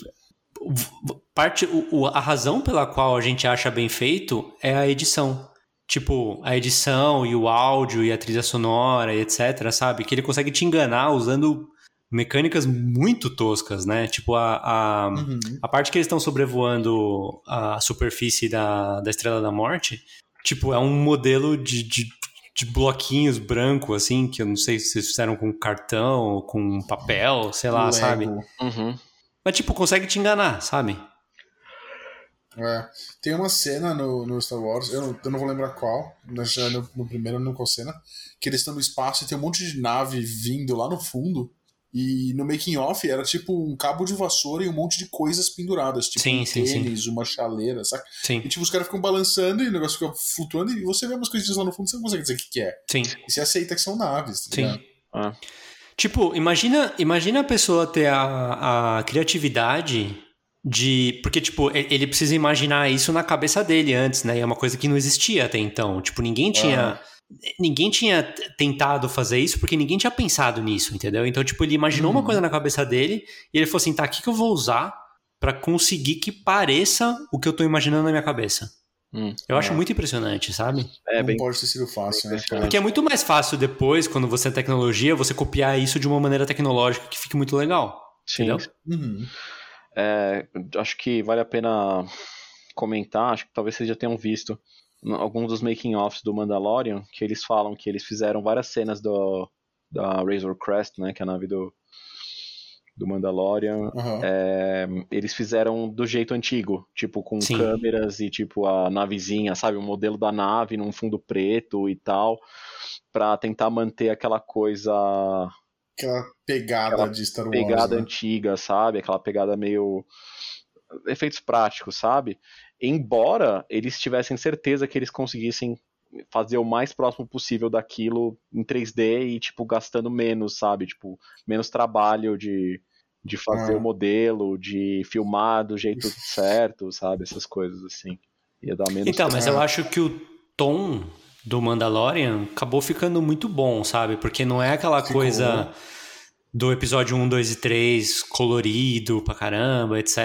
parte o, a razão pela qual a gente acha bem feito é a edição. Tipo, a edição e o áudio e a trilha sonora e etc, sabe? Que ele consegue te enganar usando mecânicas muito toscas, né? Tipo, a, a, uhum. a parte que eles estão sobrevoando a superfície da, da Estrela da Morte, tipo, é um modelo de, de, de bloquinhos branco, assim, que eu não sei se vocês fizeram com cartão, com papel, sei lá, Lego. sabe? Uhum. Mas, tipo, consegue te enganar, sabe? É. Tem uma cena no, no Star Wars, eu não, eu não vou lembrar qual, mas no, no primeiro, não qual cena, que eles estão no espaço e tem um monte de nave vindo lá no fundo. E no making off era tipo um cabo de vassoura e um monte de coisas penduradas, tipo sim, um sim, tênis, sim. uma chaleira, saca? Sim. E tipo, os caras ficam balançando e o negócio fica flutuando e você vê umas coisinhas lá no fundo, você não consegue dizer o que, que é. Sim. E você aceita que são naves, tá Sim. Ah. Tipo, imagina, imagina a pessoa ter a, a criatividade de. Porque, tipo, ele precisa imaginar isso na cabeça dele antes, né? E é uma coisa que não existia até então. Tipo, ninguém tinha. Ah ninguém tinha tentado fazer isso porque ninguém tinha pensado nisso, entendeu? Então, tipo, ele imaginou uma uhum. coisa na cabeça dele e ele falou assim: tá, o que, que eu vou usar para conseguir que pareça o que eu tô imaginando na minha cabeça? Hum, eu é. acho muito impressionante, sabe? É, Não bem, pode ter sido fácil, né? Porque é muito mais fácil depois, quando você é tecnologia, você copiar isso de uma maneira tecnológica que fique muito legal. Sim. Entendeu? Uhum. É, acho que vale a pena comentar, acho que talvez vocês já tenham visto alguns dos making-offs do Mandalorian, que eles falam que eles fizeram várias cenas do, da Razor Crest, né, que é a nave do, do Mandalorian, uhum. é, eles fizeram do jeito antigo, tipo com Sim. câmeras e tipo a navezinha, sabe, o modelo da nave num fundo preto e tal, para tentar manter aquela coisa aquela pegada aquela de Star Wars, pegada né? antiga, sabe, aquela pegada meio efeitos práticos, sabe? Embora eles tivessem certeza que eles conseguissem fazer o mais próximo possível daquilo em 3D e, tipo, gastando menos, sabe? Tipo, menos trabalho de, de fazer ah. o modelo, de filmar do jeito certo, sabe? Essas coisas assim. Ia dar menos Então, mas eu acho que o tom do Mandalorian acabou ficando muito bom, sabe? Porque não é aquela Ficou. coisa do episódio 1, 2 e 3 colorido pra caramba, etc.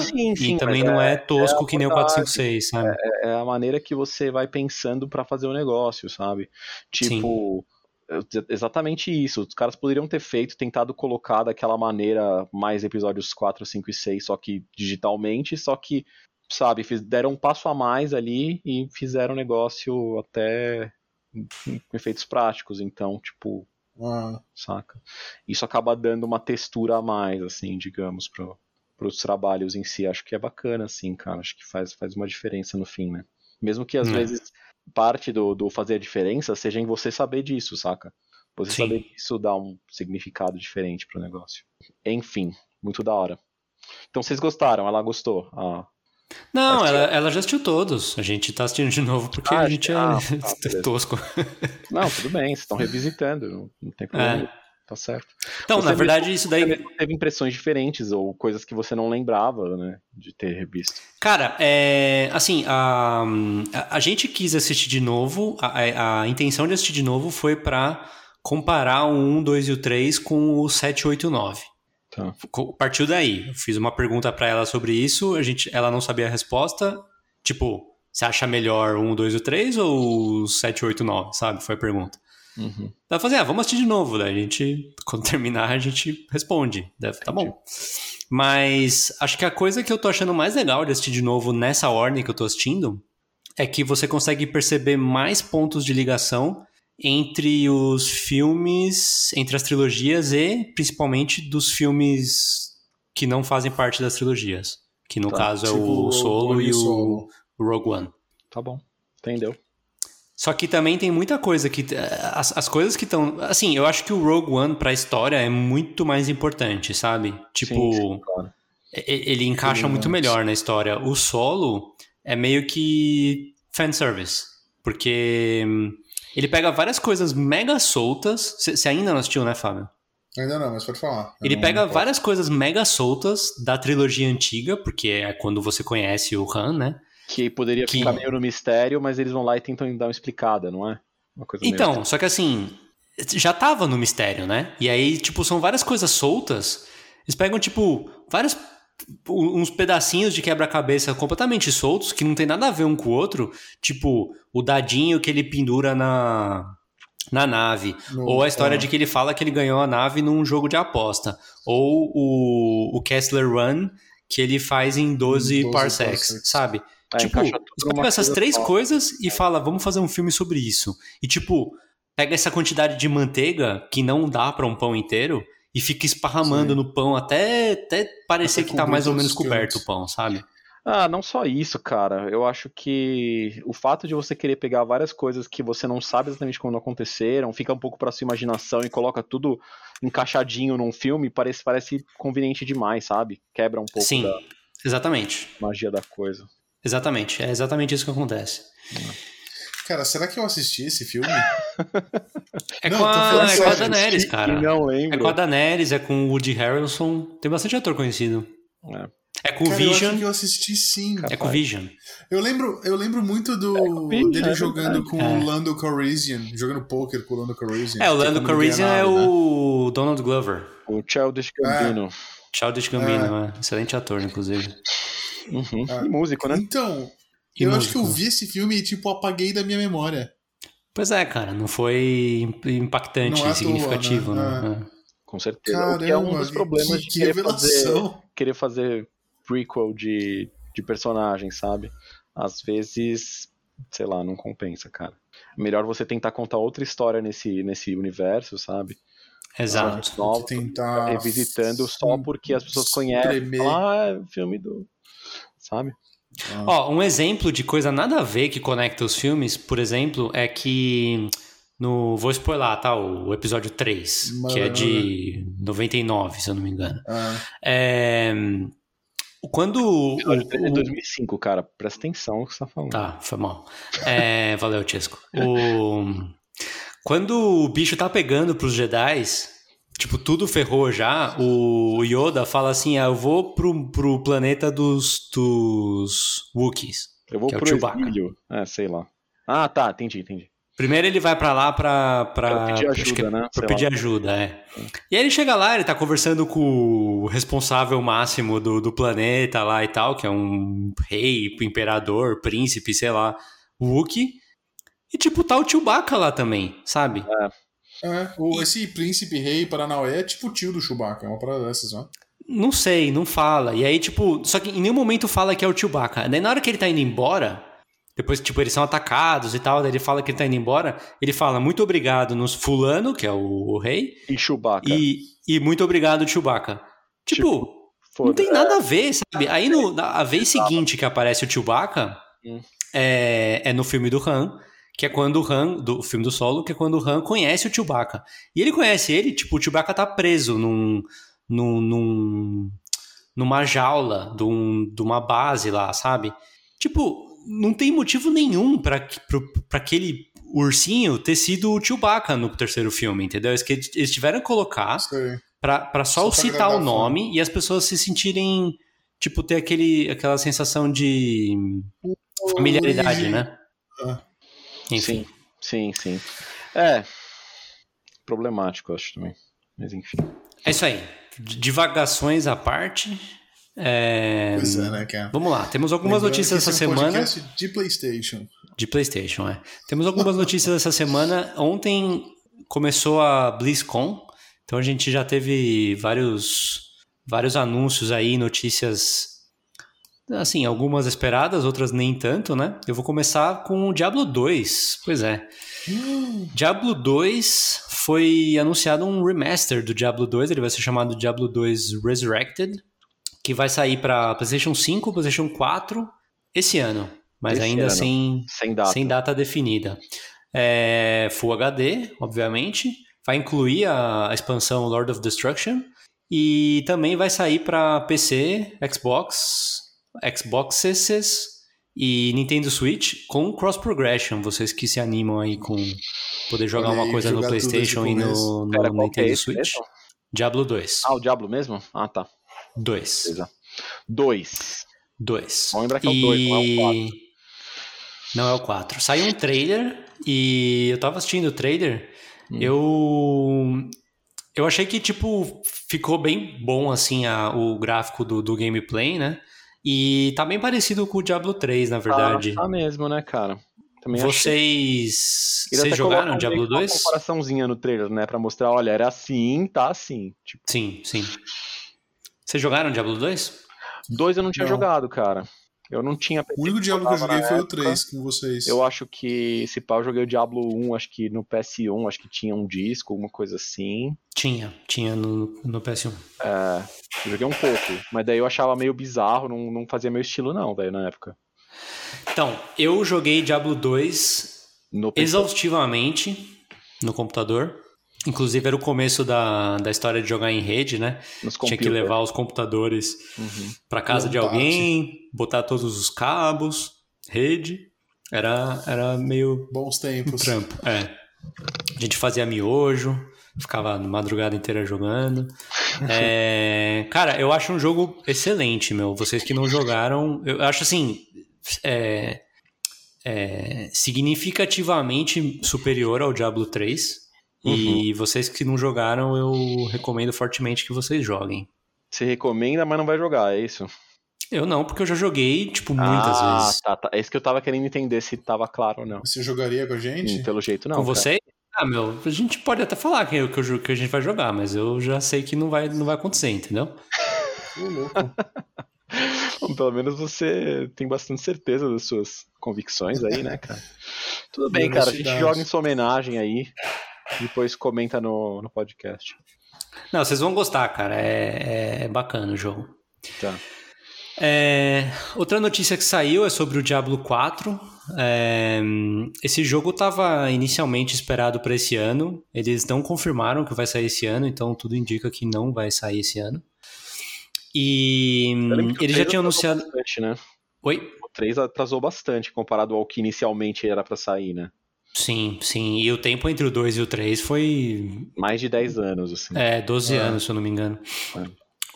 Sim, sim, e também não é, é tosco é que nem o 4, 5, 6, sabe? É, é, a maneira que você vai pensando para fazer o negócio, sabe? Tipo. Sim. Exatamente isso. Os caras poderiam ter feito, tentado colocar daquela maneira mais episódios 4, 5 e 6, só que digitalmente, só que, sabe, deram um passo a mais ali e fizeram o negócio até com efeitos práticos. Então, tipo, ah. Saca? Isso acaba dando uma textura a mais, assim, digamos, pro, pros trabalhos em si. Acho que é bacana, assim, cara. Acho que faz, faz uma diferença no fim, né? Mesmo que às hum. vezes parte do, do fazer a diferença seja em você saber disso, saca? Você Sim. saber disso dá um significado diferente pro negócio. Enfim, muito da hora. Então vocês gostaram? Ela gostou? A, não, ela, ela já assistiu todos. A gente tá assistindo de novo porque ah, a gente é ah, tá, tosco. Não, tudo bem, vocês estão revisitando, não, não tem problema. É. Tá certo. Então, você na verdade, isso daí. Teve impressões diferentes ou coisas que você não lembrava, né? De ter revisto. Cara, é. Assim, a, a, a gente quis assistir de novo. A, a intenção de assistir de novo foi para comparar o 1, 2 e o 3 com o 7, 8 e o 9. Tá. Partiu daí. Eu fiz uma pergunta para ela sobre isso, a gente, ela não sabia a resposta. Tipo, você acha melhor um, dois ou três ou 7, 8, 9, sabe? Foi a pergunta. Uhum. Ela falou assim, ah, vamos assistir de novo. Daí a gente, quando terminar, a gente responde. Deve, tá bom. Mas acho que a coisa que eu tô achando mais legal de assistir de novo nessa ordem que eu tô assistindo é que você consegue perceber mais pontos de ligação entre os filmes, entre as trilogias e principalmente dos filmes que não fazem parte das trilogias. Que no Tá, caso é tipo o o Solo e o, Rogue One. Tá bom. Entendeu? Só que também tem muita coisa que. eh, As, as coisas que estão. Assim, eu acho que o Rogue One pra história é muito mais importante, sabe? Tipo, Sim, sim, claro. ele encaixa Sim, muito mas- melhor na história. O solo é meio que fanservice. Porque hum, ele pega várias coisas mega soltas. Você ainda não assistiu, né, Fábio? Ainda não, mas pode falar. Eu Ele não- pega não várias coisas mega soltas da trilogia antiga, porque é quando você conhece o Han, né? Que poderia Que- ficar meio no mistério, mas eles vão lá e tentam dar uma explicada, não é? Uma coisa meio- Então, só que assim, já tava no mistério, né? E aí, tipo, são várias coisas soltas. Eles pegam, tipo, vários. Uns pedacinhos de quebra-cabeça completamente soltos, que não tem nada a ver um com o outro. Tipo, o dadinho que ele pendura na. Na nave. No- Ou a história ah. de que ele fala que ele ganhou a nave num jogo de aposta. Ou o, o Kessler Run, que ele faz em 12, 12 parsecs, parsecs. sabe? É, tipo, pega essas três coisas e fala, vamos fazer um filme sobre isso. E tipo, pega essa quantidade de manteiga que não dá pra um pão inteiro e fica esparramando Sim. no pão até, até parecer Até que tá mais ou menos os coberto o pão, sabe? Ah, não só isso, cara. Eu acho que o fato de você querer pegar várias coisas que você não sabe exatamente quando aconteceram, fica um pouco pra sua imaginação e coloca tudo encaixadinho num filme, parece, parece conveniente demais, sabe? Quebra um pouco Sim, da exatamente. magia da coisa. Exatamente. É exatamente isso que acontece. Cara, será que eu assisti esse filme? É Não, com tô a, é com a. Daenerys, cara. não É lembro. com a Daenerys, é com o Woody Harrelson. Tem bastante ator conhecido. É, com o Cara, eu Vision. acho que eu assisti sim. É com o Vision. Eu lembro, eu lembro muito do o Vision, dele é jogando verdade. com É. o Lando Calrissian, jogando poker com o Lando Calrissian. É, o Lando ganha Calrissian é né? o Donald Glover. O Childish Gambino. Childish Gambino, é. Excelente ator, inclusive. Uhum. Ah. E músico, né? Então, E eu acho que eu vi esse filme e, tipo, apaguei da minha memória. Pois é, cara, não foi imp- impactante, Não é significativo, toa, né? né? Com certeza. o que é um Caramba, dos problemas que, de que querer fazer, revelação. querer fazer prequel de, de personagem, sabe? Às vezes, sei lá, não compensa, cara. Melhor você tentar contar outra história nesse, nesse universo, sabe? É. Exato. Nova, Tentar revisitando só porque as pessoas conhecem. ah, é o filme do. Sabe? Ah, Ó, um exemplo de coisa nada a ver que conecta os filmes, por exemplo, é que no. Vou spoiler, tá? O, o episódio 3, que é de 99, se eu não me engano. ah, É. Quando. o- é o- 2005, cara. Presta atenção no que você tá falando. Tá, foi mal. É, valeu, Chesco. O... Quando o bicho tá pegando pros Jedi, tipo, tudo ferrou já, o Yoda fala assim, ah, eu vou pro, pro planeta dos, dos Wookiees. Eu vou que é o pro Chewbacca. exílio. É, sei lá. Ah, tá, entendi, entendi. Primeiro ele vai pra lá pra... pra Pra pedir que é ajuda, né? Pra Sei pedir lá. ajuda, é. E aí ele chega lá, ele tá conversando com o responsável máximo do, do planeta lá e tal, que é um rei, imperador, príncipe, sei lá, Wookie. E tipo, tá o Chewbacca lá também, sabe? é, o, esse príncipe rei Paranauê é tipo o tio do Chewbacca, é uma parada dessas, ó. Não sei, não fala. E aí, tipo, só que em nenhum momento fala que é o Chewbacca. Daí na hora que ele tá indo embora, depois, tipo, eles são atacados e tal, daí ele fala que ele tá indo embora, ele fala muito obrigado nos fulano, que é o, o rei, E Chewbacca. e, e muito obrigado, Chewbacca. Tipo, não Foda. tem nada a ver, sabe? Aí no, na a vez seguinte que aparece o Chewbacca Hum. é, é no filme do Han, que é quando o Han, do filme do solo, que é quando o Han conhece o Chewbacca. E ele conhece ele, tipo, o Chewbacca tá preso num. num, num numa jaula de, um, de uma base lá, sabe? Tipo, não tem motivo nenhum pra aquele ursinho ter sido o Chewbacca no terceiro filme, entendeu? Eles, que eles tiveram que colocar pra só, Só citar o nome e as pessoas se sentirem, tipo, ter aquele, aquela sensação de familiaridade, né? Ah. Enfim. Sim, sim, sim. É. Problemático, acho também. Mas enfim. É isso aí. Divagações à parte. É, Pois é, né, cara? Vamos lá, temos algumas Lembrando notícias que essa é um semana. podcast de PlayStation. De PlayStation, é. Temos algumas notícias essa semana. Ontem começou a BlizzCon, então a gente já teve vários, vários anúncios aí, notícias assim, algumas esperadas, outras nem tanto, né? Eu vou começar com o Diablo 2. Pois é. Diablo 2 foi anunciado um remaster do Diablo 2, ele vai ser chamado Diablo 2 Resurrected, que vai sair para PlayStation 5, PlayStation 4 esse ano, mas Esse ainda ano. sem, Sem data. sem data definida. É, Full HD, obviamente. Vai incluir a, a expansão Lord of Destruction. E também vai sair para PC, Xbox, Xboxes e Nintendo Switch com cross progression. Vocês que se animam aí com poder jogar uma coisa no jogar de PlayStation e no, no Pera, é Nintendo esse Switch. mesmo? Diablo 2. Ah, o Diablo mesmo? Ah, tá. 2. Beleza. Dois. 2. Vamos lembrar que é o dois, não é o quatro. Não é o 4. Saiu um trailer e eu tava assistindo o trailer. Hum. Eu. Eu achei que, tipo, ficou bem bom, assim, a- o gráfico do, do gameplay, né? E tá bem parecido com o Diablo 3, na verdade. Tá, tá mesmo, né, cara? Também achei. Vocês. Eles Vocês jogaram colocam Diablo meio que uma 2? comparaçãozinha no trailer, né? Pra mostrar, olha, era assim, tá assim. Tipo, Sim, sim. Vocês jogaram Diablo 2? dois eu não tinha Não. jogado, cara. Eu não tinha O único Diablo que eu joguei foi o época. 3 com vocês. Eu acho que esse pau eu joguei o Diablo 1, acho que no PS1, acho que tinha um disco, alguma coisa assim. Tinha, tinha no, no PS1. É, eu joguei um pouco, mas daí eu achava meio bizarro, não, não fazia meu estilo não, daí na época. Então, eu joguei Diablo 2 No exaustivamente no computador. Inclusive era o começo da, da história de jogar em rede, né? nos Tinha que levar os computadores Uhum. para casa de alguém, botar todos os cabos, rede. Era, era meio Bons tempos. trampo. É. A gente fazia miojo, ficava a madrugada inteira jogando. É, cara, eu acho um jogo excelente, meu. Vocês que não jogaram, eu acho assim. é, é, significativamente superior ao Diablo 3. E vocês que não jogaram, eu recomendo fortemente que vocês joguem. Você recomenda, mas não vai jogar, é isso? Eu não, porque eu já joguei, tipo, muitas ah, vezes. tá, tá. É isso que eu tava querendo entender se tava claro ou não. Você jogaria com a gente? Hum, Pelo jeito não. Com cara. você? Ah, meu, a gente pode até falar que, que, eu- que a gente vai jogar, mas eu já sei que não vai, não vai acontecer, entendeu? Bom, Pelo menos você tem bastante certeza das suas convicções aí, né, cara? Tudo bem, cara. A gente joga em sua homenagem aí. Depois comenta no, no podcast. Não, vocês vão gostar, cara. É, é bacana o jogo. Tá. É, outra notícia que saiu é sobre o Diablo 4. É, esse jogo estava inicialmente esperado para esse ano. Eles não confirmaram que vai sair esse ano, então tudo indica que não vai sair esse ano. E eles já 3 tinham anunciado. Bastante, né? Oi? O 3 atrasou bastante comparado ao que inicialmente era pra sair, né? Sim, sim. E o tempo entre o 2 e o 3 foi Mais de 10 anos, assim. É, 12 É. anos, se eu não me engano. É.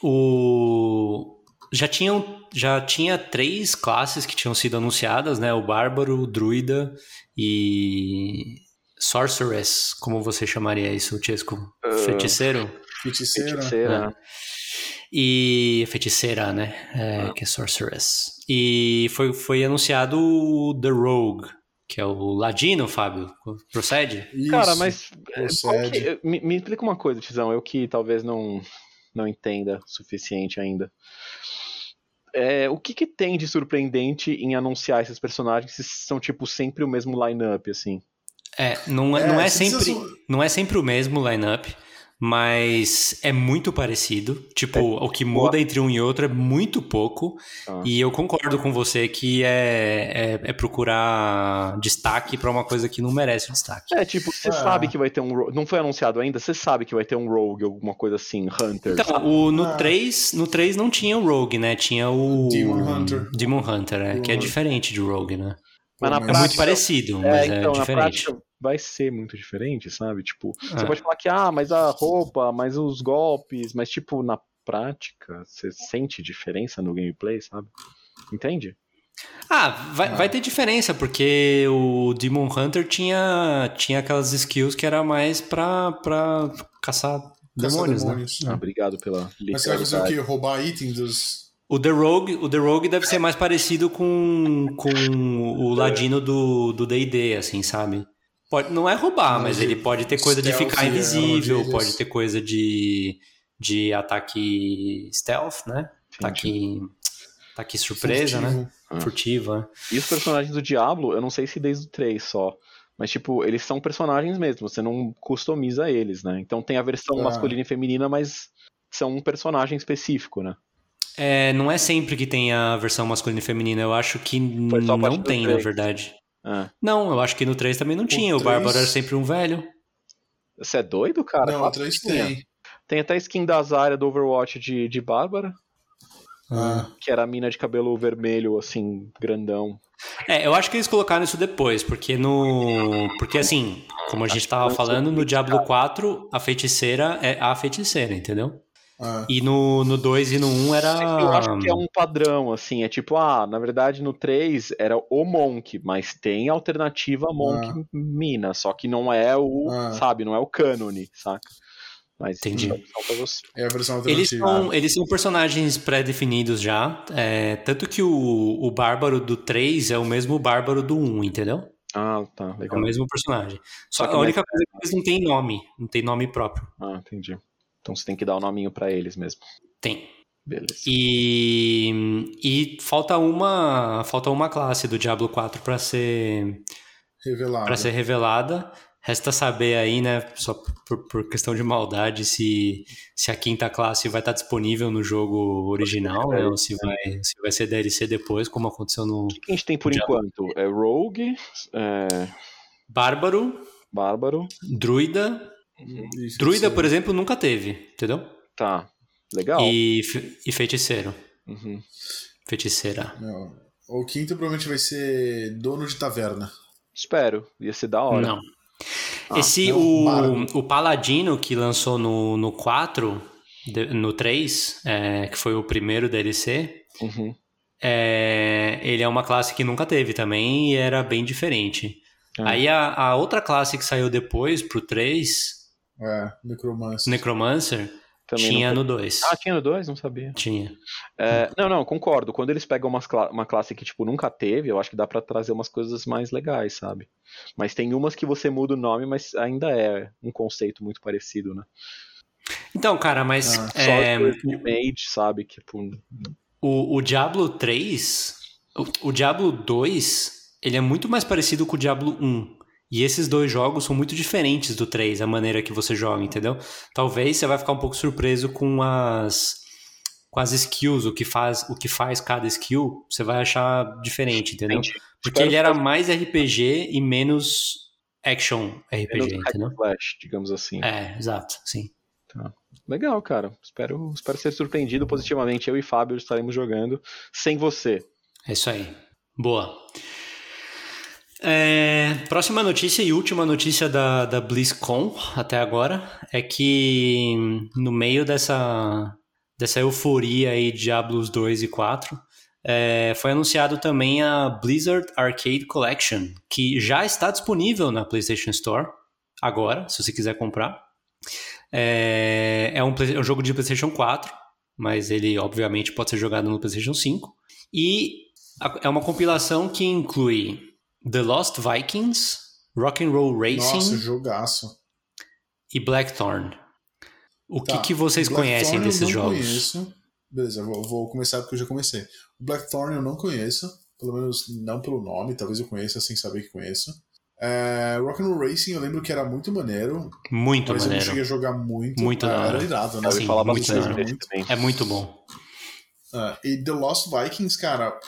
O... Já, tinham, já tinha três classes que tinham sido anunciadas, né? O Bárbaro, o Druida e Sorceress, como você chamaria isso, Chesco? Feiticeiro? Feiticeira. Feiticeira, né? E feiticeira, né? É, Que é Sorceress. E foi, foi anunciado o The Rogue, que é o Ladino, Fábio. Procede? Isso. Cara, mas é, procede. que- me, me explica uma coisa, Tizão, eu que talvez não, não entenda o suficiente ainda. É, o que, que tem de surpreendente em anunciar esses personagens se são, tipo, sempre o mesmo line-up, assim? É, não é, É, não é precisa sempre, não é sempre o mesmo lineup, mas é muito parecido. Tipo, o que muda entre um e outro é muito pouco. Ah. E eu concordo com você que é, é, é procurar destaque pra uma coisa que não merece destaque. É, tipo, você Ah. sabe que vai ter um. Não foi anunciado ainda? Você sabe que vai ter um Rogue, alguma coisa assim, Hunter. Então, o, no, Ah. 3, no 3 não tinha o Rogue, né? Tinha o. Demon Hunter. Demon Hunter, é, Demon que é diferente de Rogue, né? Mas na É prática- muito parecido, É, mas é, então, na diferente. prática vai ser muito diferente, sabe? Tipo, você É. pode falar que, ah, mas a roupa, mas os golpes, mas, tipo, na prática, você sente diferença no gameplay, sabe? Entende? Ah, vai, Ah. vai ter diferença, porque o Demon Hunter tinha, tinha aquelas skills que era mais pra, pra caçar demônios, né? Caça-demônios. Ah, obrigado pela Mas você vai fazer o quê? Roubar itens dos. O The Rogue, o The Rogue deve ser mais parecido com, com o ladino do do D&D, assim, sabe? Pode, não é roubar, mas de ele pode ter coisa de ficar invisível, armadilhas. pode ter coisa de, de ataque stealth, né? Ataque, aqui surpresa, né? Furtivo. Ah. Furtiva. E os personagens do Diablo, eu não sei se desde o 3 só. Mas, tipo, eles são personagens mesmo, você não customiza eles, né? Então tem a versão Ah. masculina e feminina, mas são um personagem específico, né? É, não é sempre que tem a versão masculina e feminina, eu acho que não tem, na três. verdade. Ah. Não, eu acho que no 3 também não tinha. O três- Bárbaro era sempre um velho. Você é doido, cara? Não, o 3 que tinha. tem. Tem até a skin da Zarya do Overwatch de, de Bárbara, Ah, que era a mina de cabelo vermelho, assim, grandão. É, eu acho que eles colocaram isso depois, porque no. Porque assim, como a gente tava falando, no Diablo 4, a feiticeira é a feiticeira, entendeu? Ah. E no, no 2 e no 1 era. Eu acho que é um padrão, assim, é tipo, ah, na verdade no 3 era o Monk, mas tem alternativa Monk Ah. mina, só que não é o, Ah. sabe, não é o cânone, saca? Mas Entendi. é opção pra você. É a versão Eles alternativa. são, eles são personagens pré-definidos já. é, tanto que o, o Bárbaro do 3 é o mesmo Bárbaro do 1, entendeu? Ah, tá, É o legal. mesmo personagem. Só Só que a única mais- coisa é que eles não têm nome. Não tem nome próprio. Ah, entendi. Então você tem que dar o nominho pra eles mesmo. Tem. Beleza. E, e falta uma falta uma classe do Diablo 4 para ser Revelado. para ser revelada. Resta saber aí, né, só por, por questão de maldade, se, se a quinta classe vai estar disponível no jogo original, né, ou se vai, se vai ser DLC depois, como aconteceu no O que a gente tem por enquanto? É Rogue, é Bárbaro, Bárbaro. Druida. Isso, Druida, sim. por exemplo, nunca teve, entendeu? Tá, legal. E, e feiticeiro. Uhum. Feiticeira. Não. O quinto provavelmente vai ser dono de taverna. Espero, ia ser da hora. Não. Ah, Esse, não, o, o Paladino que lançou no, no 4, de- no 3, é, que foi o primeiro DLC, Uhum. é, ele é uma classe que nunca teve também e era bem diferente. Ah. Aí a, a outra classe que saiu depois pro 3, É, Necromancer. Necromancer, Também tinha não... no 2. Ah, tinha no 2? Não sabia. Tinha. É, não, não, concordo. Quando eles pegam umas cla- uma classe que, tipo, nunca teve, eu acho que dá pra trazer umas coisas mais legais, sabe? Mas tem umas que você muda o nome, mas ainda é um conceito muito parecido, né? Então, cara, mas Ah, é, de Mage, sabe? Que, tipo, o, o Diablo 3, o, o Diablo 2, ele é muito mais parecido com o Diablo 1. E esses dois jogos são muito diferentes do 3, a maneira que você joga, entendeu? Talvez você vai ficar um pouco surpreso com as com as skills, o que faz, o que faz cada skill, você vai achar diferente, entendeu? Entendi. Porque Espero ele era mais RPG e menos action RPG, entendeu? and slash, digamos assim. É, exato, sim. Legal, cara. Espero, espero ser surpreendido positivamente. Eu e Fábio estaremos jogando sem você. É isso aí. Boa. É, próxima notícia e última notícia da, da BlizzCon até agora é que no meio dessa, dessa euforia aí de Diablos 2 e 4 é, foi anunciado também a Blizzard Arcade Collection, que já está disponível na PlayStation Store agora, se você quiser comprar. É, é um, é um jogo de PlayStation 4, mas ele obviamente pode ser jogado no PlayStation 5. E é uma compilação que inclui The Lost Vikings, Rock'n'Roll Racing Nossa, jogaço. e Blackthorn. O que, Tá. que vocês Blackthorn conhecem eu desses não jogos? Conheço. Beleza, vou, vou começar porque eu já comecei. O Blackthorn eu não conheço, pelo menos não pelo nome, talvez eu conheça sem saber que conheço. É, Rock'n'Roll Racing eu lembro que era muito maneiro, Muito mas eu não maneiro. cheguei a jogar muito. Muito Ah, da hora. Era irado, né? Eu ouvi Sim, falar muito também. É muito bom. Ah, e The Lost Vikings, cara,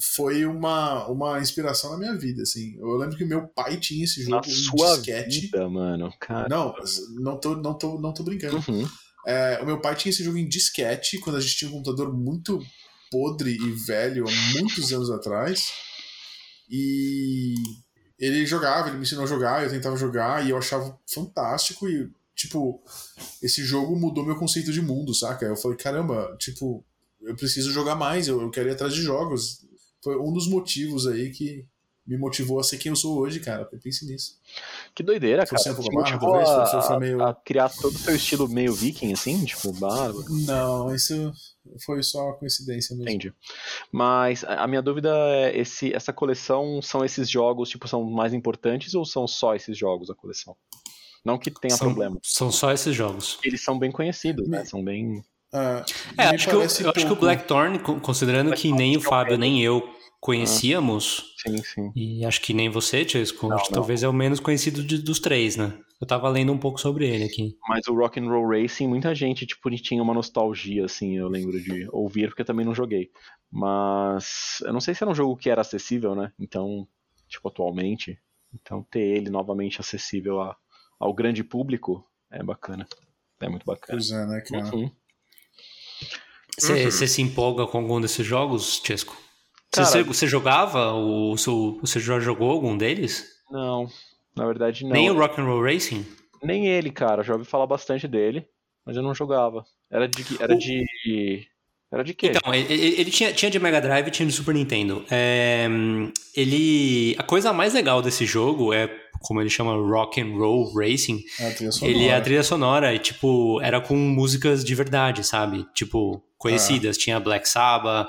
foi uma, uma inspiração na minha vida, assim. Eu lembro que meu pai tinha esse jogo Na em sua disquete. vida, mano. Cara. Não, não tô, não tô, não tô brincando. Uhum. É, o meu pai tinha esse jogo em disquete quando a gente tinha um computador muito podre e velho há muitos anos atrás. E ele jogava, ele me ensinou a jogar, eu tentava jogar e eu achava fantástico. E, tipo, esse jogo mudou meu conceito de mundo, saca? Eu falei, caramba, tipo, eu preciso jogar mais, eu, eu quero ir atrás de jogos. Foi um dos motivos aí que me motivou a ser quem eu sou hoje, cara. Pense nisso. Que doideira, Foi cara. a barra, motivou talvez? a, Foi- foi meio- a criar todo o seu estilo meio viking, assim? Tipo, barba. Não, isso foi só coincidência mesmo. Entendi. Mas a a minha dúvida é, esse, essa coleção são esses jogos, tipo, são mais importantes ou são só esses jogos a coleção? Não que tenha São, problema. são só esses jogos. Eles são bem conhecidos, né? São bem. Ah, É, acho que, eu, eu acho que o. Blackthorn, co- considerando que nem o Fábio nem eu conhecíamos, Sim, sim. e acho que nem você, Chesco, Não, acho que não. talvez é o menos conhecido de- dos três, né? Eu tava lendo um pouco sobre ele aqui. Mas o Rock and Roll Racing, muita gente tipo tinha uma nostalgia assim, eu lembro de ouvir porque eu também não joguei. Mas eu não sei se era um jogo que era acessível, né? Então, tipo atualmente, então ter ele novamente acessível a- ao grande público é bacana. É muito bacana. Pois é, né, cara? Uhum. Você Uhum. se empolga com algum desses jogos, Chesco? Você, Cara- você- você jogava? O, seu- você já jogou algum deles? Não, na verdade não. Nem o Rock'n'Roll Racing? Nem ele, cara. Já ouvi falar bastante dele, mas eu não jogava. Era de era O- de era de quê? Então, ele, ele- tinha, tinha de Mega Drive e tinha de Super Nintendo. É, ele, a coisa mais legal desse jogo é, como ele chama, Rock and Roll Racing. É a trilha sonora. Ele é a trilha sonora e, tipo, era com músicas de verdade, sabe? Tipo, conhecidas. Tinha Black Sabbath,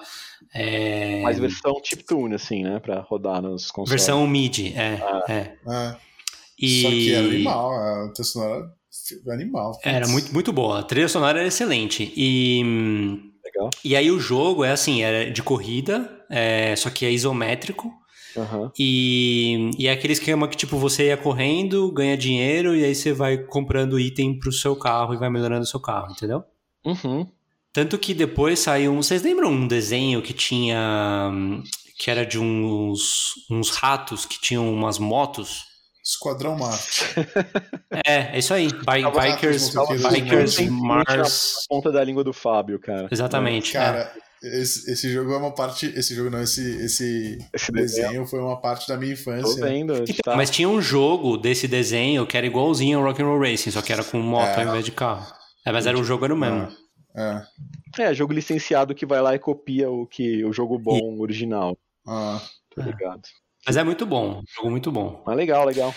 é, Mas versão chiptune assim, né, Pra rodar nos consoles. versão MIDI, é, é. É, E... Só que era animal, a trilha sonora é animal. Era muito, muito boa. A trilha sonora era excelente. E, legal. e aí o jogo é assim, era de corrida, é, só que é isométrico. Aham. E, e é aquele esquema que, tipo, você ia correndo, ganha dinheiro, e aí você vai comprando item pro seu carro e vai melhorando o seu carro, entendeu? Uhum. Tanto que depois saiu. um- Vocês lembram um desenho que tinha. que era de uns, uns ratos que tinham umas motos? Esquadrão Marte. É, é isso aí. Bi- Bikers, Bikers Mars. A ponta da língua do Fábio, cara. Exatamente. Cara, esse, esse jogo é uma parte. Esse jogo não, esse, esse Esse desenho. desenho foi uma parte da minha Tô infância. vendo. Então, tá. Mas tinha um jogo desse desenho que era igualzinho ao Rock'n'Roll Racing, só que era com moto É. ao invés de carro. É, mas era o jogo era o mesmo. É. É, jogo licenciado que vai lá e copia o que o jogo bom original. Ah, Tô É. ligado. Mas é muito bom, um jogo muito bom. Mas legal, legal.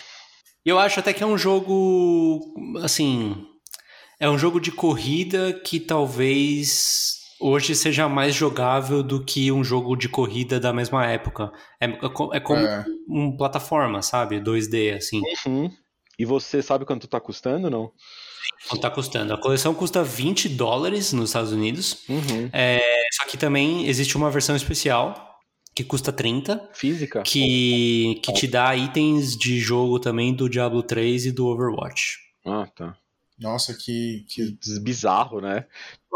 E eu acho até que é um jogo, assim, é um jogo de corrida que talvez hoje seja mais jogável do que um jogo de corrida da mesma época. É, é é como é. um plataforma, sabe? 2D, assim. Uhum. E você sabe quanto tá custando, não? Quanto tá custando? A coleção custa 20 dólares nos Estados Unidos. Uhum. Só que também existe uma versão especial que custa 30, Física? que, que te dá itens de jogo também do Diablo 3 e do Overwatch. Ah, tá. Nossa, que. que... Bizarro, né?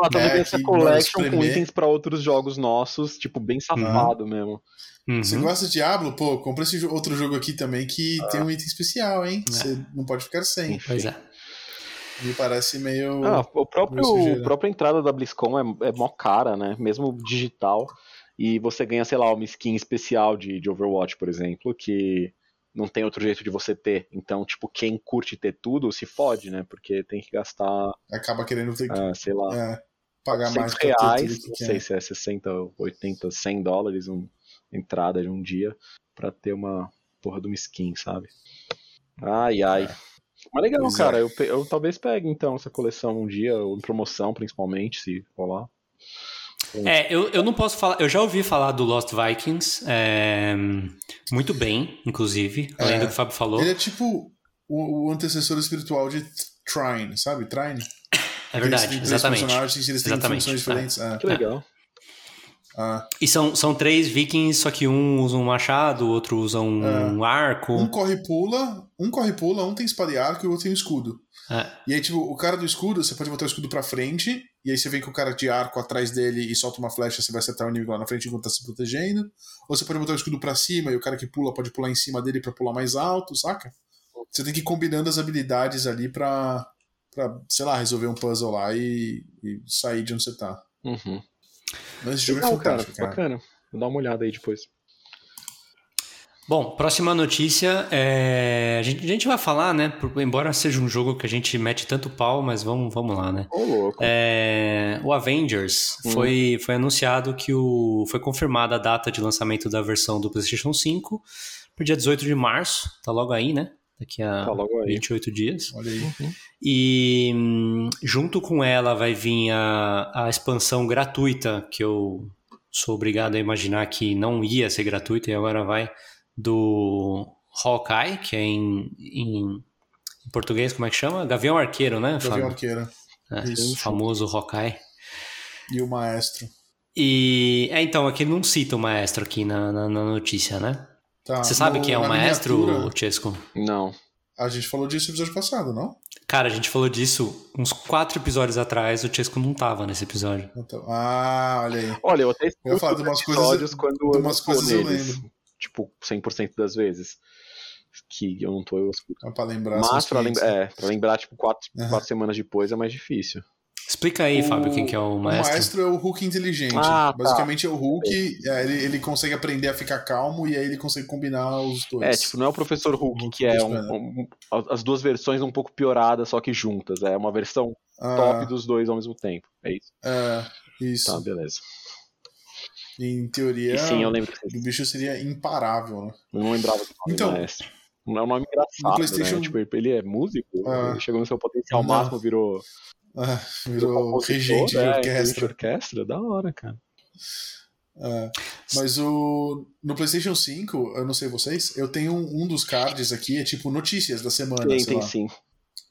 Ah, tá É, vendo essa collection com itens pra outros jogos nossos, tipo, bem safado mesmo. Uhum. Você gosta de Diablo? Pô, compra esse outro jogo aqui também que tem um item especial, hein? Você não pode ficar sem. Pois é. Me parece meio. Ah, o próprio, meio a própria entrada da BlizzCon é, é mó cara, né? Mesmo digital. E você ganha, sei lá, uma skin especial de, de Overwatch, por exemplo, que não tem outro jeito de você ter. Então, tipo, quem curte ter tudo se fode, né? Porque tem que gastar, Acaba querendo ter que ah, sei lá, é, pagar 100 mais reais, que não sei se é 60, 80, 100 dólares uma entrada de um dia pra ter uma porra de uma skin, sabe? Ai, ai. Mas legal, Pois é. cara. Eu, pe- eu talvez pegue então essa coleção um dia, ou em promoção principalmente, se rolar. É, eu, eu não posso falar. Eu já ouvi falar do Lost Vikings. é, muito bem, inclusive, além É. do que o Fábio falou. Ele é tipo o, o antecessor espiritual de Trine, sabe? Trine. É verdade, Eles exatamente. personagens, eles têm Exatamente, funções diferentes. É. Que legal. Ah, E são, são três vikings, só que um usa um machado, o outro usa um arco. um corre e pula, um corre e pula, um tem espada e arco e o outro tem um escudo. É. E aí, tipo, o cara do escudo, você pode botar o escudo pra frente, e aí você vem com o cara de arco atrás dele e solta uma flecha, você vai acertar o inimigo lá na frente enquanto tá se protegendo. Ou você pode botar o escudo pra cima e o cara que pula pode pular em cima dele pra pular mais alto, saca? Você tem que ir combinando as habilidades ali pra, pra sei lá, resolver um puzzle lá e, e sair de onde você tá. Uhum. Mas esse jogo é Legal, cara. fantástico, cara. Bacana. Vou dar uma olhada aí depois. Bom, próxima notícia. é, A, gente, a gente vai falar, né? por- embora seja um jogo que a gente mete tanto pau, mas vamos, vamos lá, né? Ô, louco. É, o Avengers Hum. foi, foi anunciado que o, foi confirmada a data de lançamento da versão do PlayStation 5 para dia 18 de março. Tá logo aí, né? Daqui a Tá logo aí. 28 dias. Olha aí. E hum, junto com ela vai vir a, a expansão gratuita, que eu sou obrigado a imaginar que não ia ser gratuita e agora vai, do Hawkeye, que é em, em, em português, como é que chama? Gavião Arqueiro, né? Gavião Fábio? Arqueiro. É, Isso. o famoso Hawkeye. E o maestro. E. É, então, aqui não cita o maestro aqui na, na, na notícia, né? Tá, Você sabe no- quem é o maestro, Chesco? Não. A gente falou disso no episódio passado, não? Cara, a gente falou disso uns quatro episódios atrás, o Chesco não tava nesse episódio. Então, ah, olha aí. Olha, eu até Eu falar de os umas coisas- episódios quando de eu umas coisas eu lembro. Tipo, 100% das vezes. Que eu não tô, eu escuto. É pra lembrar. Mas pra, lembra, é, pra lembrar, tipo, quatro, Aham. quatro semanas depois é mais difícil. Explica aí, O- Fábio, quem que é o O maestro. maestro é o Hulk inteligente. Ah, tá. Basicamente é o Hulk, é, ele, ele consegue aprender a ficar calmo e aí ele consegue combinar os dois. É, tipo, não é o Professor Hulk, Hulk que é um- Banner. um- as duas versões um pouco pioradas, só que juntas. É uma versão Ah, top dos dois ao mesmo tempo. É isso. É, isso. Tá, beleza. Em teoria, E sim, eu lembro o bicho seria imparável, né? eu não lembrava do nome Então, do maestro. Não é um nome engraçado, no PlayStation- né? Tipo, ele é músico, Ah. ele chegou no seu potencial Não. máximo, virou, Ah, virou regente de é, regente orquestra. de orquestra, da hora, cara. É, mas o no PlayStation 5, eu não sei vocês, eu tenho um, um dos cards aqui, é tipo notícias da semana, Tem, tem lá. sim.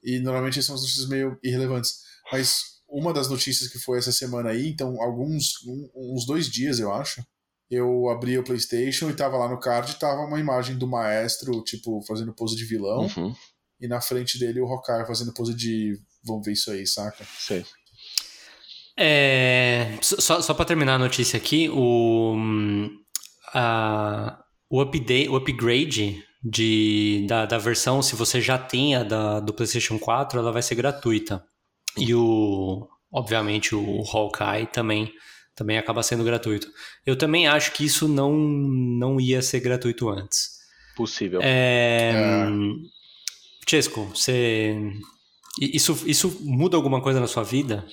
E normalmente são as notícias meio irrelevantes. Mas uma das notícias que foi essa semana aí, então alguns um- uns dois dias eu acho, eu abri o PlayStation e tava lá no card tava uma imagem do maestro tipo fazendo pose de vilão Uhum, e na frente dele o Rockar fazendo pose de vamos ver isso aí, saca? sei. É, só, só para terminar a notícia aqui, o, a, o, update, o upgrade de, da, da versão, se você já tem a da, do PlayStation 4, ela vai ser gratuita. E o, obviamente, o Hawkeye também, também acaba sendo gratuito. Eu também acho que isso não, não ia ser gratuito antes. Possível. É, É. Chesco, você. Isso, isso muda alguma coisa na sua vida?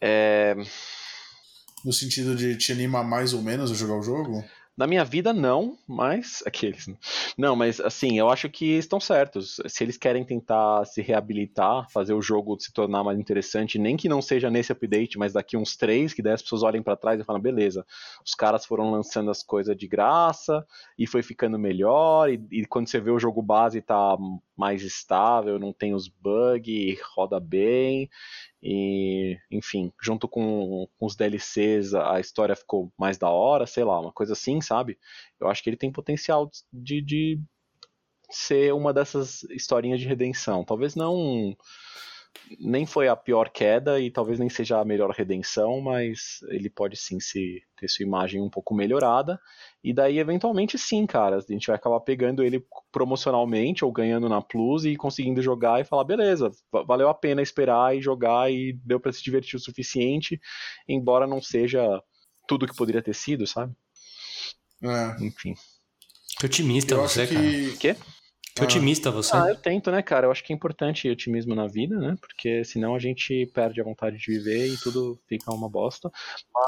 É, No sentido de te animar mais ou menos a jogar o jogo? Na minha vida, não, mas. Aqueles. né? Não, mas assim, eu acho que estão certos. Se eles querem tentar se reabilitar, fazer o jogo se tornar mais interessante, nem que não seja nesse update, mas daqui uns três, que daí as pessoas olhem pra trás e falam, beleza, os caras foram lançando as coisas de graça e foi ficando melhor, e, e quando você vê o jogo base tá mais estável, não tem os bugs, roda bem. E, enfim, junto com, com os DLCs, a, história ficou mais da hora, sei lá, uma coisa assim, sabe? Eu acho que ele tem potencial de, de ser uma dessas historinhas de redenção. Talvez não. Nem foi a pior queda e talvez nem seja a melhor redenção, mas ele pode sim se, ter sua imagem um pouco melhorada. E daí, eventualmente, sim, cara, a gente vai acabar pegando ele promocionalmente ou ganhando na Plus e conseguindo jogar e falar, beleza, va- valeu a pena esperar e jogar e deu pra se divertir o suficiente, embora não seja tudo que poderia ter sido, sabe? É. Enfim. Que otimista Eu você, acho cara. que. Quê? Que otimista você. Ah, eu tento, né, cara? Eu acho que é importante otimismo na vida, né? Porque senão a gente perde a vontade de viver e tudo fica uma bosta.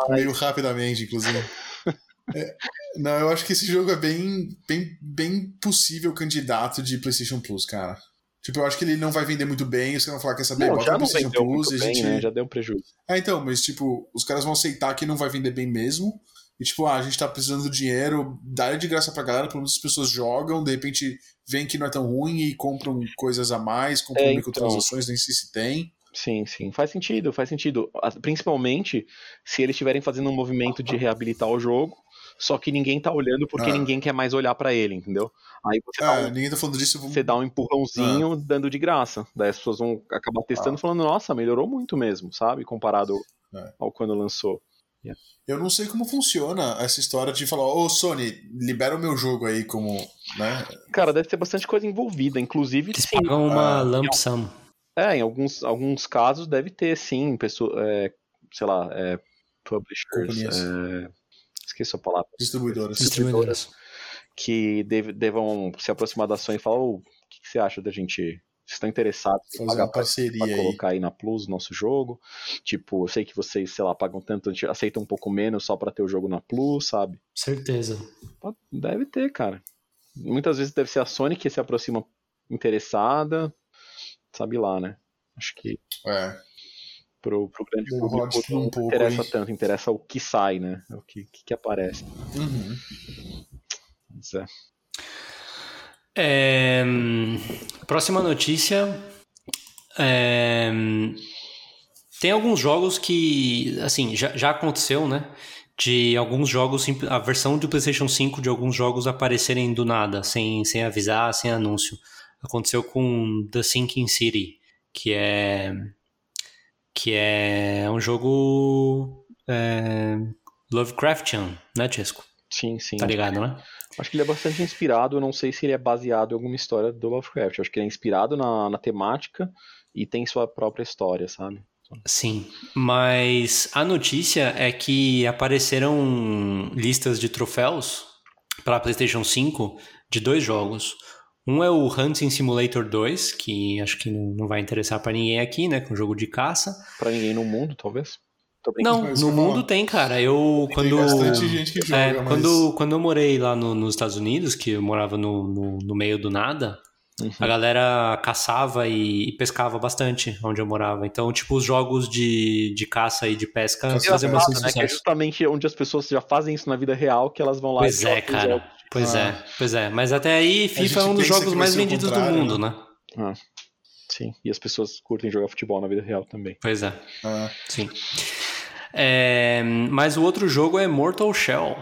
Meio rapidamente, inclusive. É, não, eu acho que esse jogo é bem, bem, bem possível candidato de PlayStation Plus, cara. Tipo, eu acho que ele não vai vender muito bem, os caras vão falar, quer saber, Não, bota já não PlayStation Plus muito e a bem, gente. né? Já deu um prejuízo. É, então, mas tipo, os caras vão aceitar que não vai vender bem mesmo. E tipo, ah, a gente tá precisando do dinheiro, dá de graça pra galera, pelo menos as pessoas jogam, de repente veem que não é tão ruim e compram coisas a mais, compram É, então. microtransações, nem sei se tem. Sim, sim. Faz sentido, faz sentido. Principalmente se eles estiverem fazendo um movimento de reabilitar o jogo, só que ninguém tá olhando porque Ah. ninguém quer mais olhar pra ele, entendeu? Aí você dá Ah, um ninguém tá falando disso. Você dá um empurrãozinho dando de graça. Daí as pessoas vão acabar testando Ah. falando, nossa, melhorou muito mesmo, sabe? Comparado É. ao quando lançou. Eu não sei como funciona essa história de falar, ô Sony, libera o meu jogo aí como. né? Cara, deve ter bastante coisa envolvida, inclusive Eles sim. pagam uma Ah, lump sum. É, em alguns, alguns casos deve ter sim, pessoa, é, sei lá, é, publishers, é, esqueci a palavra, Distribuidoras. Distribuidoras. que devam se aproximar da Sony e falar, "Ô, o que, que você acha da gente, vocês estão interessados em Fazer pagar parceria pra colocar aí na Plus o nosso jogo. Tipo, eu sei que vocês, sei lá, pagam tanto, a gente aceita um pouco menos só pra ter o jogo na Plus, sabe? Certeza. Deve ter, cara. Muitas vezes deve ser a Sony que se aproxima interessada, sabe lá, né? Acho que É. pro, pro grande público não um pouco interessa aí. tanto, interessa o que sai, né? É O que, que, que aparece. Uhum. Mas é. É, hum, próxima notícia. é, hum, Tem alguns jogos que, assim, já, já aconteceu, né? De alguns jogos, a versão do PlayStation 5 de alguns jogos aparecerem do nada, sem, sem avisar, sem anúncio. Aconteceu com The Sinking City, que é. que é um jogo. É, Lovecraftian, né, Chesco? Sim, sim. Tá ligado, né? Acho que ele é bastante inspirado, eu não sei se ele é baseado em alguma história do Lovecraft. Acho que ele é inspirado na, na temática e tem sua própria história, sabe? Sim, mas a notícia é que apareceram listas de troféus para PlayStation 5 de dois jogos. Um é o Hunting Simulator 2, que acho que não vai interessar para ninguém aqui, né? Com jogo de caça. Para ninguém no mundo, talvez. Não, no mundo tem, cara. Eu Tem quando bastante gente que joga, é, mas- quando quando eu morei lá no- nos Estados Unidos, que eu morava no, no, no meio do nada, Uhum. a galera caçava e, e pescava bastante onde eu morava. Então, tipo, os jogos de, de caça e de pesca Caça Engraçado, bastante né? Que é sucesso. justamente onde as pessoas já fazem isso na vida real, que elas vão lá Pois e é, cara. jogos. Pois Ah. é, pois é. Mas até aí, FIFA é um dos jogos mais vendidos do mundo, né? né? Sim, e as pessoas curtem jogar futebol na vida real também. Pois é, Ah, sim. É, mas o outro jogo é Mortal Shell,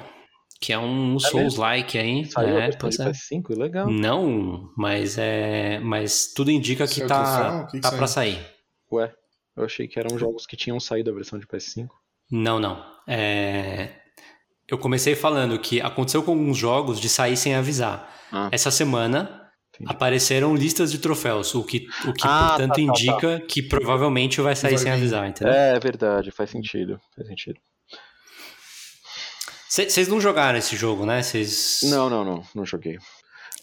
que é um Souls-like aí. Saiu a é, versão pois de é. PS5, legal. Não, mas é, mas tudo indica que Saiu tá, troféu? O que que tá para sair. Ué, eu achei que eram jogos que tinham saído a versão de PS5. Não, não. É, eu comecei falando que aconteceu com alguns jogos de sair sem avisar. Ah. Essa semana Entendi. apareceram listas de troféus, o que, o que Ah, portanto tá, tá, indica que provavelmente vai sair sem avisar, entendeu? É verdade, faz sentido. Faz sentido. Vocês não jogaram esse jogo, né? Vocês. Não, não, não, não joguei.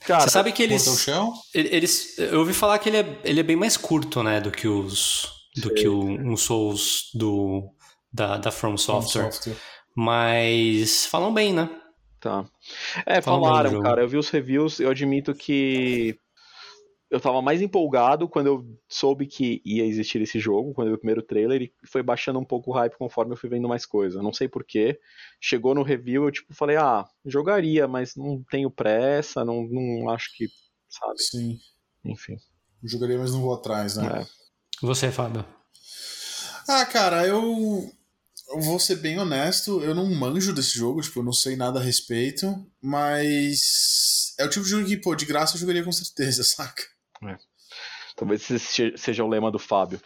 Cara, Você sabe que eles. Eles, eu ouvi falar que ele é, ele é bem mais curto, né, do que os do Sei. que o, um Souls do da, da From Software. Software. Mas falam bem, né? Tá. É, Fala falaram, cara. Eu vi os reviews, eu admito que eu tava mais empolgado quando eu soube que ia existir esse jogo, quando eu vi o primeiro trailer, e foi baixando um pouco o hype conforme eu fui vendo mais coisa. Não sei porquê. Chegou no review, eu tipo falei, ah, jogaria, mas não tenho pressa, não, não acho que. Sabe? Sim. Enfim. Jogaria, mas não vou atrás, né? É. Você, Fábio. Ah, cara, eu... eu vou ser bem honesto, eu não manjo desse jogo, tipo, eu não sei nada a respeito, mas é o tipo de jogo que, pô, de graça eu jogaria com certeza, saca? Talvez esse se- seja o lema do Fábio.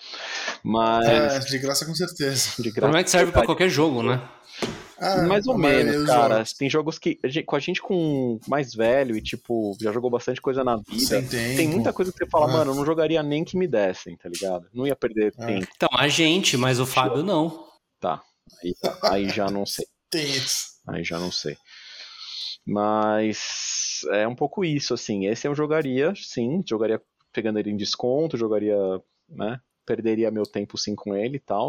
Mas. É, de graça com certeza. De graça. problema é que serve pra qualquer jogo, né? Ah, Mais ou menos, cara. jogos. Tem jogos que. Com a gente com mais velho e, tipo, já jogou bastante coisa na vida. Tem muita coisa que você fala, É. mano, eu não jogaria nem que me dessem, tá ligado? Não ia perder É. tempo. Então, a gente, mas o Fábio não. Tá. Aí, aí já não sei. Tem isso. Aí já não sei. Mas é um pouco isso, assim. Esse eu jogaria, sim. Jogaria pegando ele em desconto, jogaria, né? Perderia meu tempo sim com ele e tal.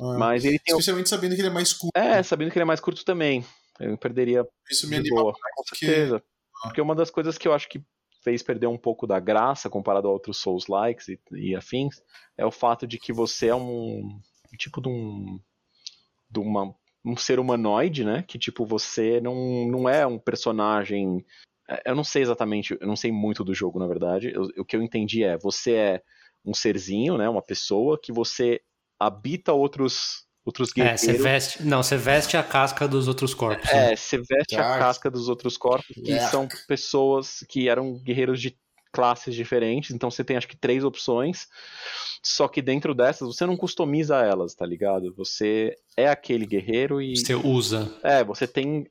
Ah, Mas ele tem. Especialmente sabendo que ele é mais curto. É, sabendo que ele é mais curto também. Eu perderia Isso me anima boa. mais Com certeza. Porque uma das coisas que eu acho que fez perder um pouco da graça comparado a outros Souls likes e, e afins é o fato de que você é um tipo de um de uma, um ser humanoide, né? Que tipo você não, não é um personagem. é, Eu não sei exatamente, eu não sei muito do jogo, na verdade. Eu- o que eu entendi é você é um serzinho, né? Uma pessoa que você habita outros outros É, guerreiros. você veste. Não, você veste a casca dos outros corpos. né? É, você veste a Dark. casca dos outros corpos, que Dark. são pessoas que eram guerreiros de classes diferentes, então você tem acho que três opções, só que dentro dessas você não customiza elas, tá ligado? Você é aquele guerreiro e. Você usa. É, você tem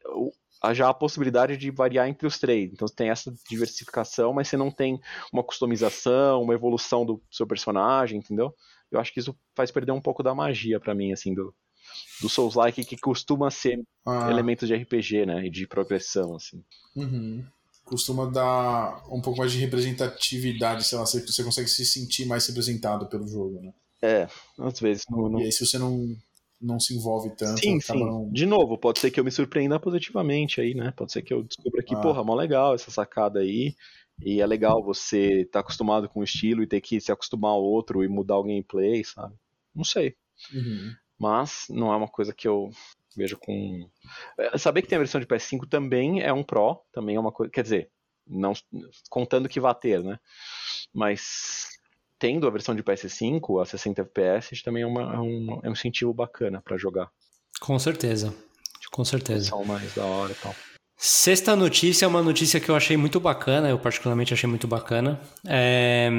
já a possibilidade de variar entre os três. Então você tem essa diversificação, mas você não tem uma customização, uma evolução do seu personagem, entendeu? Eu acho que isso faz perder um pouco da magia pra mim, assim, do, do Souls-like, que costuma ser Ah, elementos de RPG, né? E de progressão, assim. uhum. Costuma dar um pouco mais de representatividade, sei lá, você, você consegue se sentir mais representado pelo jogo, né? É, às vezes. Não, não... E aí, se você não, não se envolve tanto, Sim, sim. não. De novo, pode ser que eu me surpreenda positivamente aí, né? Pode ser que eu descubra que, Ah. porra, mó legal essa sacada aí. E é legal você estar acostumado com o estilo e ter que se acostumar ao outro e mudar o gameplay, sabe? Não sei. Uhum. Mas não é uma coisa que eu vejo com. É, Saber que tem a versão de PS5 também é um Pro, também é uma coisa. Quer dizer, não contando que vá ter, né? Mas tendo a versão de PS5 a 60 FPS também é, uma, é um, é um incentivo bacana para jogar. Com certeza. Com certeza. São mais da hora e tal. Sexta notícia é uma notícia que eu achei muito bacana, eu particularmente achei muito bacana. É...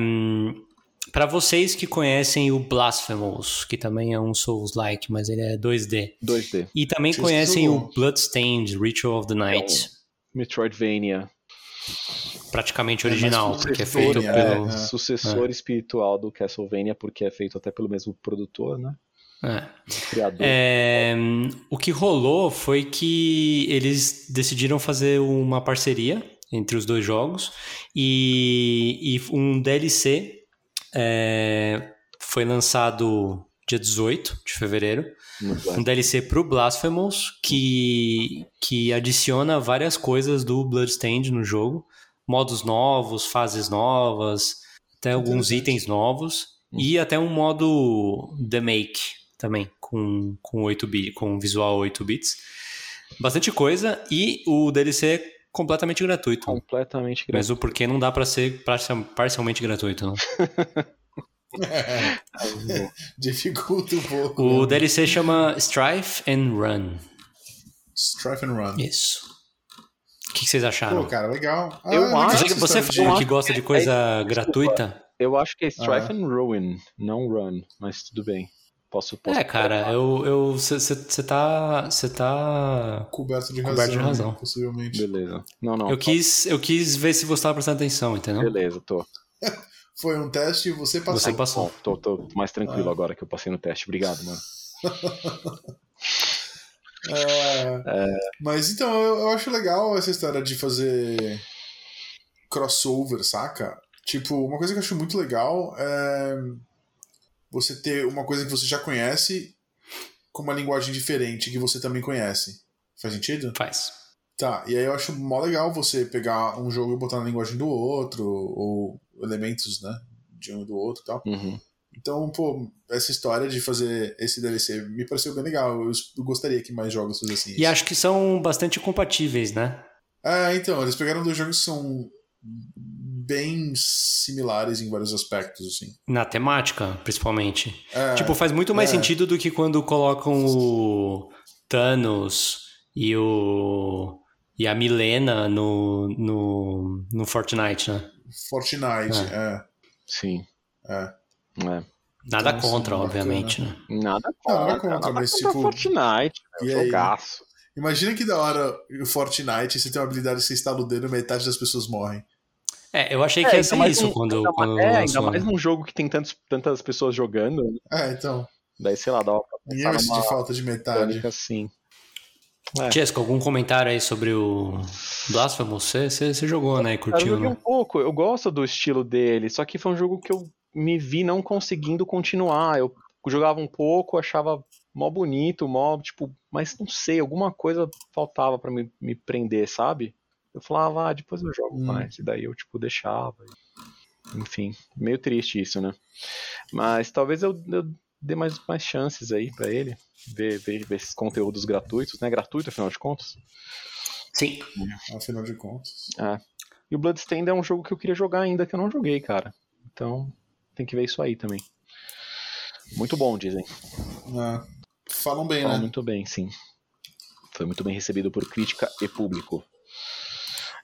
Para vocês que conhecem o Blasphemous, que também é um Souls-like, mas ele é 2D. 2D. E também Vocês conhecem o Bloodstained Ritual of the Night. Metroidvania. Praticamente É, original, com porque é feito é, pelo. é. Sucessor espiritual do Castlevania, porque é feito até pelo mesmo produtor, né? É. Criador. É, o que rolou foi que eles decidiram fazer uma parceria entre os dois jogos e, e um DLC é, foi lançado dia 18 de fevereiro. Um. DLC pro Blasphemous que, que adiciona várias coisas do Bloodstained no jogo. Modos novos, fases novas, até alguns itens novos. E até um modo The Make também, com, com 8 bit, com visual 8 bits. Bastante coisa. E o DLC completamente gratuito. Completamente gratuito. Mesmo porque não dá pra ser parcial- parcialmente gratuito. Né? Dificulta um pouco. O né? DLC chama Strife and Run. Strife and Run. Isso. O que, que vocês acharam? Pô, cara, legal. Ah, Eu legal acho- Você, essa você falou que gosta de coisa gratuita? Eu acho que é Strife Ah. and Ruin, não Run, mas tudo bem. Posso, posso É, cara, eu. Você tá. Você tá. Coberto de Coberto razão, de razão. né, possivelmente. Beleza. Não, não. Eu quis, eu quis ver se você tava prestando atenção, entendeu? Beleza, tô. Foi um teste e você passou. Você passou. Bom, tô, tô mais tranquilo Ah. agora que eu passei no teste. Obrigado, mano. É, Mas então, eu, eu acho legal essa história de fazer crossover, saca? Tipo, uma coisa que eu acho muito legal é você ter uma coisa que você já conhece com uma linguagem diferente que você também conhece. Faz sentido? Faz. Tá, e aí eu acho mó legal você pegar um jogo e botar na linguagem do outro, ou elementos, né, de um e do outro e tal. Uhum. Então, pô, essa história de fazer esse DLC me pareceu bem legal. Eu, eu gostaria que mais jogos fizessem isso. E acho que são bastante compatíveis, né? É, então, eles pegaram dois jogos que são bem similares em vários aspectos, assim. Na temática, principalmente. É, tipo, faz muito mais é. sentido do que quando colocam o Thanos e o. E a Milena no, no, no Fortnite, né? Fortnite, é. Sim. é. É. Nada Então, contra, assim, obviamente, né? Nada Não, contra, nada contra, nada mas, contra tipo, Fortnite, e meu, aí? jogaço. Imagina que da hora o Fortnite, você tem uma habilidade que você instala o dedo e metade das pessoas morrem. É, eu achei É, que ia ainda ser mais isso num- quando, ainda quando É, ainda lançou, mais né? num jogo que tem tantos, tantas pessoas jogando. É, então. Daí, sei lá, dá uma numa sentir falta de metade. assim. É. Chesco, algum comentário aí sobre o Blasphemous? Você, você, você jogou, né? E Cara, eu curtiu, joguei um né? pouco, eu gosto do estilo dele, só que foi um jogo que eu me vi não conseguindo continuar. Eu jogava um pouco, achava mó bonito, mó, tipo, mas não sei, alguma coisa faltava pra me, me prender, sabe? Eu falava, ah, depois eu jogo Hum. mais, e daí eu, tipo, deixava. Enfim, meio triste isso, né? Mas talvez eu, eu dê mais, mais chances aí pra ele, ver, ver, ver esses conteúdos gratuitos, né? Gratuito, afinal de contas. Sim. Afinal de contas. E o Bloodstained é um jogo que eu queria jogar ainda, que eu não joguei, cara. Então, tem que ver isso aí também. Muito bom, dizem. É. Falam bem, Fala né? muito bem, sim. Foi muito bem recebido por crítica e público.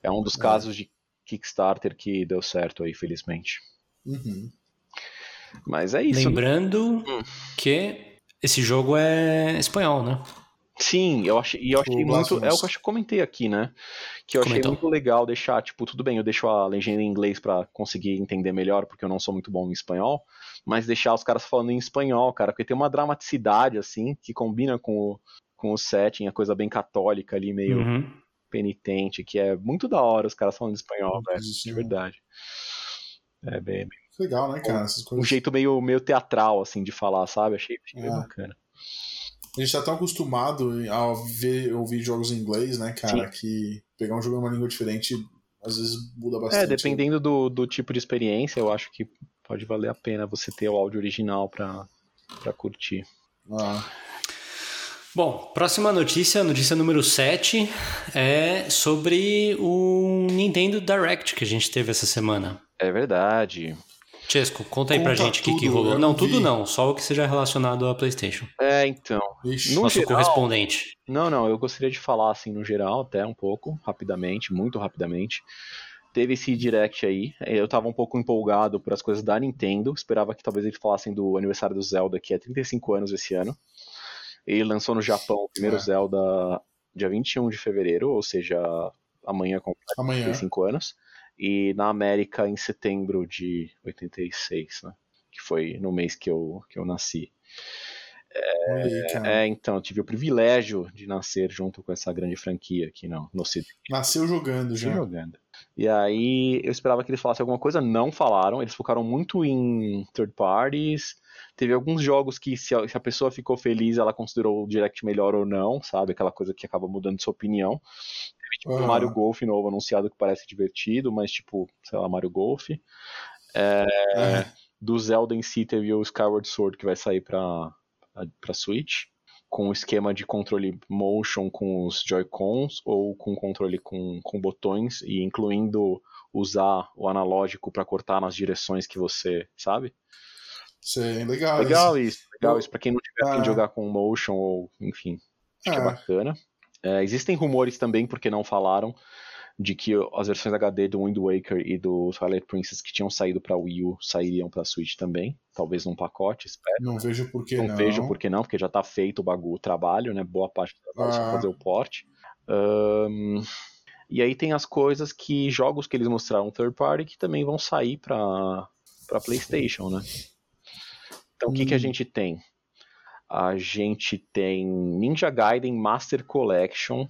É um dos casos de Kickstarter que deu certo aí, felizmente. Uhum. Mas é isso. Lembrando que esse jogo é espanhol, né? Sim, eu achei, e eu achei O muito. É o que eu acho que comentei aqui, né? Que eu achei Comentou. muito legal deixar, tipo, tudo bem, eu deixo a legenda em inglês pra conseguir entender melhor, porque eu não sou muito bom em espanhol, mas deixar os caras falando em espanhol, cara, porque tem uma dramaticidade, assim, que combina com o, com o setting, a coisa bem católica ali, meio Uhum. Penitente, que é muito da hora os caras falando espanhol, velho, Isso, de né? verdade. É bem, Legal, né, cara? Essas um coisas. jeito meio, meio teatral, assim, de falar, sabe? Achei, achei bem É. bacana. A gente tá tão acostumado a ver, ouvir jogos em inglês, né, cara, que pegar um jogo em uma língua diferente às vezes muda bastante. É, dependendo do, do tipo de experiência, eu acho que pode valer a pena você ter o áudio original pra, pra curtir. Ah, Bom, próxima notícia, notícia número 7, é sobre o Nintendo Direct que a gente teve essa semana. É verdade. Chesco, conta aí pra gente o que, que rolou. Não, não tudo não, só o que seja relacionado à PlayStation. É, então. Ixi. No Nosso geral- correspondente. Não, não, eu gostaria de falar assim no geral, até um pouco, rapidamente, muito rapidamente. Teve esse direct aí, eu tava um pouco empolgado por as coisas da Nintendo, esperava que talvez eles falassem do aniversário do Zelda, que é 35 anos esse ano. Ele lançou no Japão o primeiro É. Zelda dia 21 de fevereiro, ou seja, amanhã Amanhã. 35 anos. E na América em setembro de 86, né? Que foi no mês que eu, que eu nasci. Aí, cara. É, então, eu tive o privilégio de nascer junto com essa grande franquia aqui no, no Ocidente Nasceu jogando já. jogando. E aí eu esperava que eles falassem alguma coisa, não falaram. Eles focaram muito em third parties. Teve alguns jogos que, se a, se a pessoa ficou feliz, ela considerou o direct melhor ou não, sabe? Aquela coisa que acaba mudando sua opinião. Teve tipo o Aham. Mario Golf novo anunciado que parece divertido, mas tipo, sei lá, Mario Golf. É. Do Zelda em si teve o Skyward Sword que vai sair pra, pra Switch. Com o esquema de controle motion com os Joy-Cons ou com controle com, com botões e incluindo usar o analógico pra cortar nas direções que você sabe. Sei, legal. Legal isso. legal isso. Pra quem não tiver a fim de Ah. jogar com motion ou enfim, acho que é Ah. bacana. É, existem rumores também, porque não falaram, de que as versões HD do Wind Waker e do Twilight Princess que tinham saído pra Wii U sairiam pra Switch também. Talvez num pacote, espero. Não vejo por que não, não. vejo por que não, porque já tá feito o bagulho, o trabalho, né? Boa parte do trabalho, só Ah. fazer o port. Ahn, e aí tem as coisas que, jogos que eles mostraram third party que também vão sair pra, pra PlayStation, né? Então o que, que a Hum. gente tem? A gente tem Ninja Gaiden Master Collection,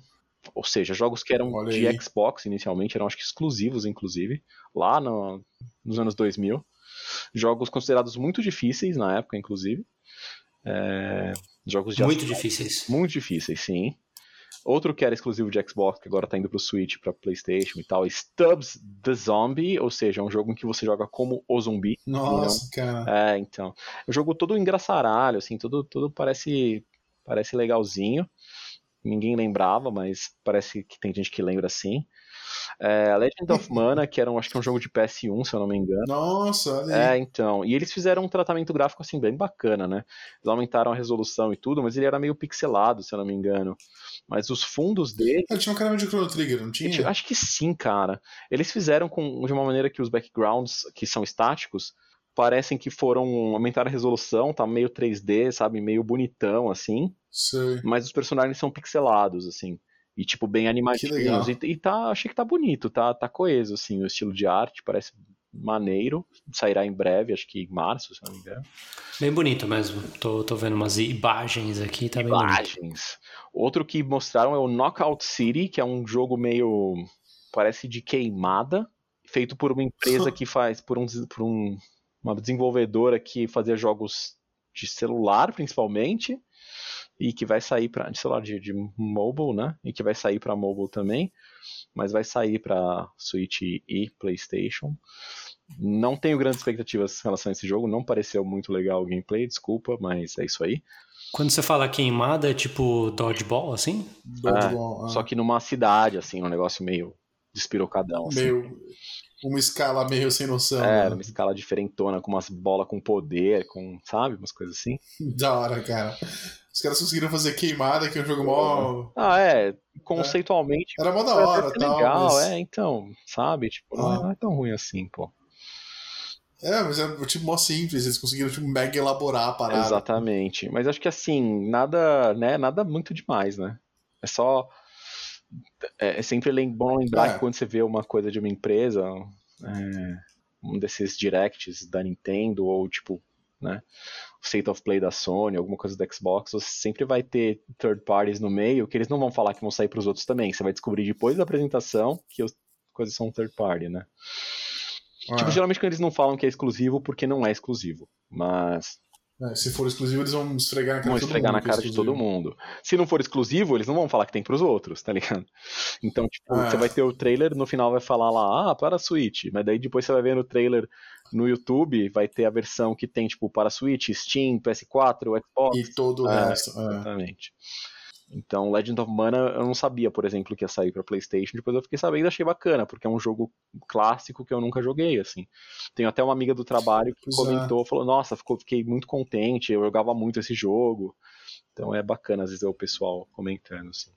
ou seja, jogos que eram Olha de aí. Xbox inicialmente, eram acho que exclusivos, inclusive, lá no- nos anos 2000. Jogos considerados muito difíceis na época, inclusive. É, jogos de Muito difíceis. muito difíceis, sim. Outro que era exclusivo de Xbox, que agora tá indo pro Switch, pra Playstation e tal, Stubbs the Zombie, ou seja, é um jogo em que você joga como o zumbi. Nossa, cara. É, então. O jogo todo engraçaralho, assim, tudo, tudo parece, parece legalzinho. Ninguém lembrava, mas parece que tem gente que lembra assim. É, Legend of Mana, que era um, acho que é um jogo de PS1, se eu não me engano. Nossa, olha aí. É, então. E eles fizeram um tratamento gráfico assim bem bacana, né? Eles aumentaram a resolução e tudo, mas ele era meio pixelado, se eu não me engano. Mas os fundos dele. Ele tinha uma cara de Chrono Trigger, não tinha? acho que sim, cara. Eles fizeram com, de uma maneira que os backgrounds, que são estáticos, parecem que foram aumentar a resolução, tá meio 3D, sabe? Meio bonitão, assim. Sei. Mas os personagens são pixelados, assim. E, tipo, bem animadinhos. E, e tá, achei que tá bonito, tá, tá coeso, assim, o estilo de arte, parece maneiro. Sairá em breve, acho que em março, se não me engano. Bem bonito mesmo. Tô, tô vendo umas imagens aqui, tá. Imagens. Outro que mostraram é o Knockout City, que é um jogo meio. parece de queimada, feito por uma empresa que faz. por, um, por um, uma desenvolvedora que fazia jogos de celular, principalmente, e que vai sair para de celular de, de mobile, né? E que vai sair para mobile também, mas vai sair para Switch e PlayStation. Não tenho grandes expectativas em relação a esse jogo, não pareceu muito legal o gameplay, desculpa, mas é isso aí. Quando você fala queimada, é tipo dodgeball, assim? Dodgeball, ah. Só que numa cidade, assim, um negócio meio despirocadão. Assim. Uma escala meio sem noção. É, né? numa escala diferentona, com umas bolas com poder, com, sabe, umas coisas assim. Da hora, cara. Os caras conseguiram fazer queimada, que é um jogo mó. Ah, é, conceitualmente. Era mó da hora, tal. legal, mas... é, então, sabe, tipo, não, é, Ah. não é tão ruim assim, pô. É, mas é tipo mó simples, eles conseguiram tipo, mega elaborar a parada. Exatamente. Mas acho que assim, nada, né, nada muito demais, né? É só. É, é sempre bom lembrar É. que quando você vê uma coisa de uma empresa, é, um desses directs da Nintendo, ou tipo, né, State of Play da Sony, alguma coisa do Xbox, você sempre vai ter third parties no meio que eles não vão falar que vão sair para os outros também. Você vai descobrir depois da apresentação que as coisas são third party, né? Ah, Tipo, geralmente quando eles não falam que é exclusivo, porque não é exclusivo. Mas é, se for exclusivo, eles vão esfregar na cara vão de todo esfregar mundo na é cara de todo mundo. Se não for exclusivo, eles não vão falar que tem pros outros, tá ligado? Então, tipo, Ah. você vai ter o trailer, no final vai falar lá, ah, para a Switch. Mas daí depois você vai ver no trailer no YouTube, vai ter a versão que tem, tipo, para Switch, Steam, PS4, Xbox. E todo o É, resto. é. Então, Legend of Mana eu não sabia, por exemplo, que ia sair para PlayStation. Depois eu fiquei sabendo e achei bacana, porque é um jogo clássico que eu nunca joguei, assim. Tenho até uma amiga do trabalho que comentou, falou: "Nossa, ficou, fiquei muito contente, eu jogava muito esse jogo". Então é bacana às vezes ver o pessoal comentando assim.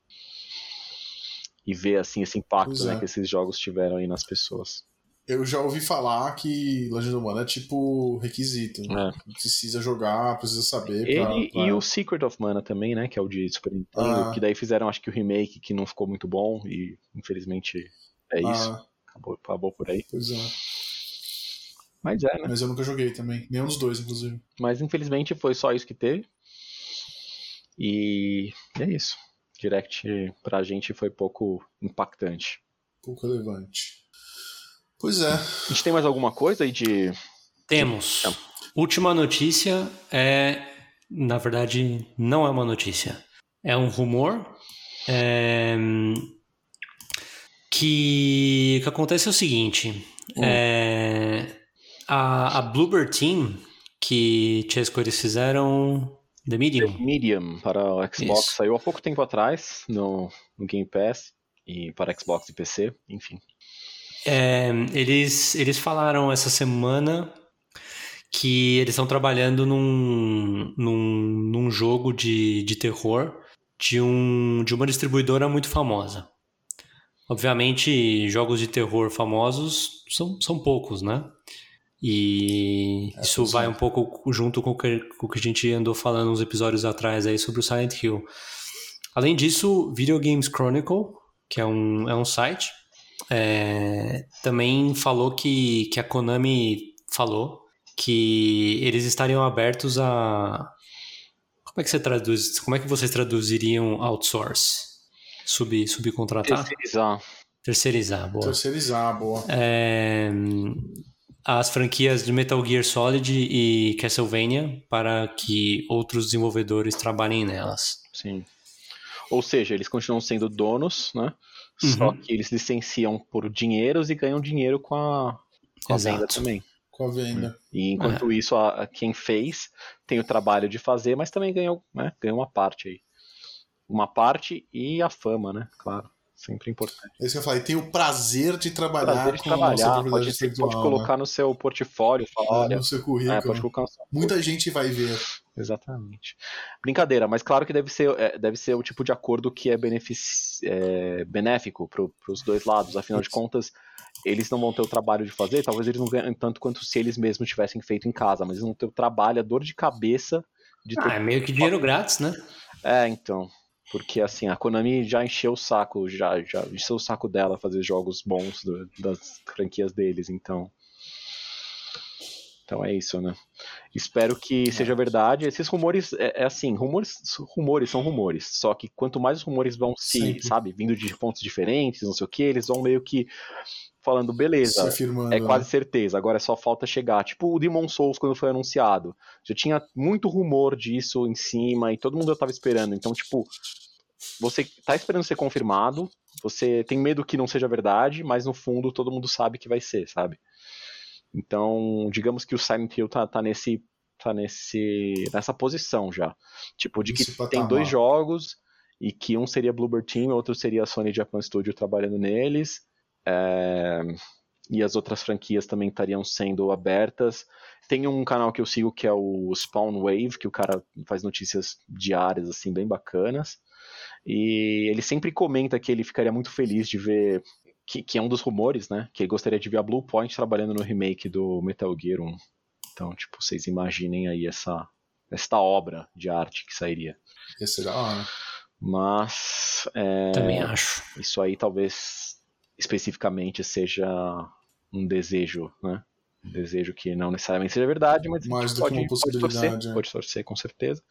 E ver assim esse impacto, né, é. que esses jogos tiveram aí nas pessoas. Eu já ouvi falar que Legend of Mana é tipo requisito. É. Precisa jogar, precisa saber. pra- Ele pra- e o Secret of Mana também, né? Que é o de Super Nintendo. Ah. Que daí fizeram, acho que o remake que não ficou muito bom. E infelizmente é isso. Ah, Acabou, acabou por aí. pois é. Mas é, né? Mas eu nunca joguei também. Nenhum dos dois, inclusive. Mas infelizmente foi só isso que teve. E é isso. Direct pra gente foi pouco impactante. Pouco relevante. Pois é. A gente tem mais alguma coisa aí de. Temos. Última notícia é. Na verdade, não é uma notícia. É um rumor. é, que, que acontece é o seguinte. Hum. é, a, a Bluebird Team, que Chesco eles fizeram The Medium. Medium para o Xbox Isso. saiu há pouco tempo atrás no, no Game Pass. E para Xbox e PC, enfim. É, eles, eles falaram essa semana que eles estão trabalhando num, num, num jogo de, de terror de, um, de uma distribuidora muito famosa. Obviamente, jogos de terror famosos são, são poucos, né? E É, isso pois vai é. um pouco junto com o, que, com o que a gente andou falando uns episódios atrás aí sobre o Silent Hill. Além disso, Video Games Chronicle, que é um, é um site, é, também falou que, que a Konami falou que eles estariam abertos a. Como é que você traduz? Como é que vocês traduziriam outsource? Sub, subcontratar? Terceirizar. Terceirizar, boa. Terceirizar, boa. É, as franquias de Metal Gear Solid e Castlevania para que outros desenvolvedores trabalhem nelas. Sim. Ou seja, eles continuam sendo donos, né? Só Uhum. que eles licenciam por dinheiros e ganham dinheiro com a, com a venda também. Com a venda. E enquanto isso, a, a quem fez tem o trabalho de fazer, mas também ganhou, né? Ganhou uma parte aí. Uma parte e a fama, né? Claro. Sempre importante. É isso que eu falei. Tem o prazer de trabalhar Prazer de com trabalhar, pode, você intelectual, pode colocar no seu portfólio, falar, né? olha, no seu currículo. é, pode colocar no seu Muita gente vai ver. Exatamente. Brincadeira, mas claro que deve ser, é, deve ser o tipo de acordo que é, benefici- é, benéfico para os dois lados. Afinal de contas, eles não vão ter o trabalho de fazer, talvez eles não ganhem tanto quanto se eles mesmos tivessem feito em casa, mas eles vão ter o trabalho, a dor de cabeça de ter Ah, é meio que dinheiro grátis, né? É, então. Porque assim, a Konami já encheu o saco, já, já encheu o saco dela fazer jogos bons do- das franquias deles, então. Então é isso, né? Espero que seja verdade. Esses rumores, é, é assim, rumores, rumores são rumores. Só que quanto mais os rumores vão se, Sempre. sabe, vindo de fontes diferentes, não sei o que, eles vão meio que falando, beleza, é quase né? certeza, agora é só falta chegar. Tipo o Demon Souls quando foi anunciado. Já tinha muito rumor disso em cima e todo mundo já tava esperando. Então, tipo, você tá esperando ser confirmado, você tem medo que não seja verdade, mas no fundo todo mundo sabe que vai ser, sabe? Então, digamos que o Silent Hill tá, tá nesse tá nesse nessa posição já. Tipo, de que tem patamar. dois jogos e que um seria Bluebird Team, outro seria a Sony Japan Studio trabalhando neles. É, e as outras franquias também estariam sendo abertas. Tem um canal que eu sigo que é o Spawn Wave, que o cara faz notícias diárias assim bem bacanas. E ele sempre comenta que ele ficaria muito feliz de ver que, que é um dos rumores, né? Que ele gostaria de ver a Blue Point trabalhando no remake do Metal Gear 1. Então, tipo, vocês imaginem aí essa esta obra de arte que sairia. Ia ser da hora. Mas é, Também acho. isso aí talvez especificamente seja um desejo, né? Um desejo que não necessariamente seja verdade, mas Mais do que pode, uma pode possibilidade, torcer, é. pode torcer com certeza.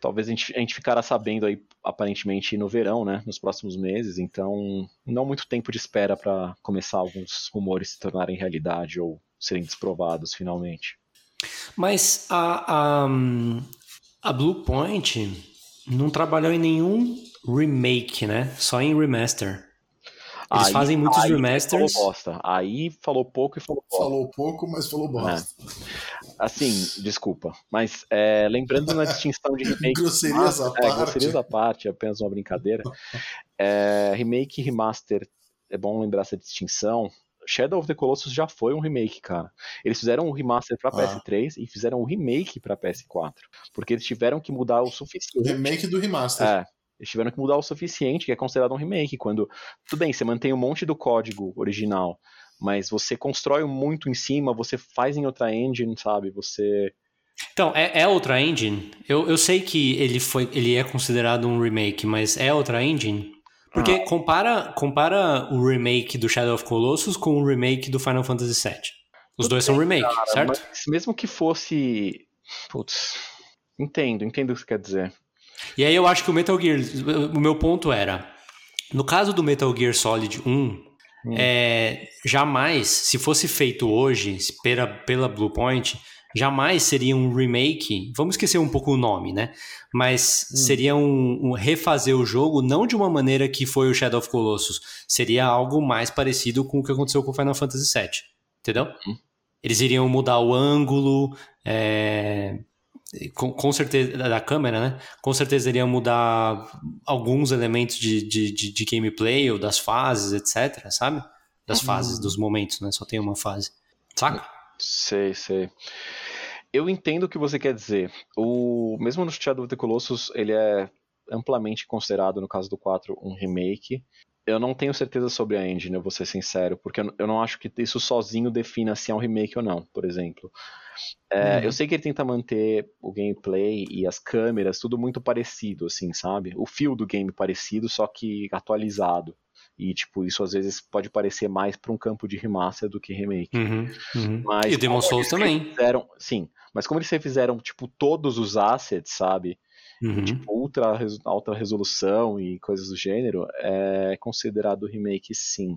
Talvez a gente, a gente ficará sabendo aí aparentemente no verão, né? Nos próximos meses, então não muito tempo de espera para começar alguns rumores se tornarem realidade ou serem desprovados finalmente. Mas a, a, a Blue Point não trabalhou em nenhum remake, né? Só em remaster. Eles Aí- fazem muitos aí remasters. Falou bosta. Aí falou pouco e falou bosta. Falou pouco, mas falou bosta. Assim, desculpa, mas é, lembrando na distinção de remake. grosserias à é, parte. Grosserias à parte, é apenas uma brincadeira. É, remake e remaster, é bom lembrar essa distinção. Shadow of the Colossus já foi um remake, cara. Eles fizeram um remaster para Ah. PS3 e fizeram um remake para PS4, porque eles tiveram que mudar o O suficiente. remake do remaster. É, eles tiveram que mudar o suficiente, que é considerado um remake. Quando. Tudo bem, você mantém um monte do código original, mas você constrói muito em cima, você faz em outra engine, sabe? Você. Então, é, é outra engine? Eu, eu sei que ele, foi, ele é considerado um remake, mas é outra engine? Porque Ah. compara, compara o remake do Shadow of Colossus com o remake do Final Fantasy VII. Os dois são remake, certo? Mas mesmo que fosse. Putz. Entendo, entendo o que você quer dizer. E aí eu acho que o Metal Gear. O meu ponto era. No caso do Metal Gear Solid 1, Hum. é, jamais, se fosse feito hoje pela, pela Bluepoint, jamais seria um remake. Vamos esquecer um pouco o nome, né? Mas Hum. seria um, um refazer o jogo não de uma maneira que foi o Shadow of Colossus. Seria algo mais parecido com o que aconteceu com o Final Fantasy VII. Entendeu? Uhum. Eles iriam mudar o ângulo. é, com, com certeza, da câmera, né? Com certeza iriam mudar alguns elementos de, de, de, de gameplay ou das fases, etc, sabe? Das Uhum. fases, dos momentos, né? Só tem uma fase. Saca? Sei, sei. Eu entendo o que você quer dizer. O mesmo no Shadow of the Colossus, ele é amplamente considerado, no caso do 4, um remake. Eu não tenho certeza sobre a engine, eu vou ser sincero, porque eu não acho que isso sozinho defina se é um remake ou não, por exemplo. É, Uhum. Eu sei que ele tenta manter o gameplay e as câmeras tudo muito parecido, assim, sabe? O fio do game parecido, só que atualizado. E, tipo, isso às vezes pode parecer mais para um campo de remaster do que remake. Uhum, uhum. Mas e o Demon Souls também. Fizeram, sim, mas como eles refizeram, tipo, todos os assets, sabe? Uhum. Tipo, ultra, alta resolução e coisas do gênero, é considerado remake, sim.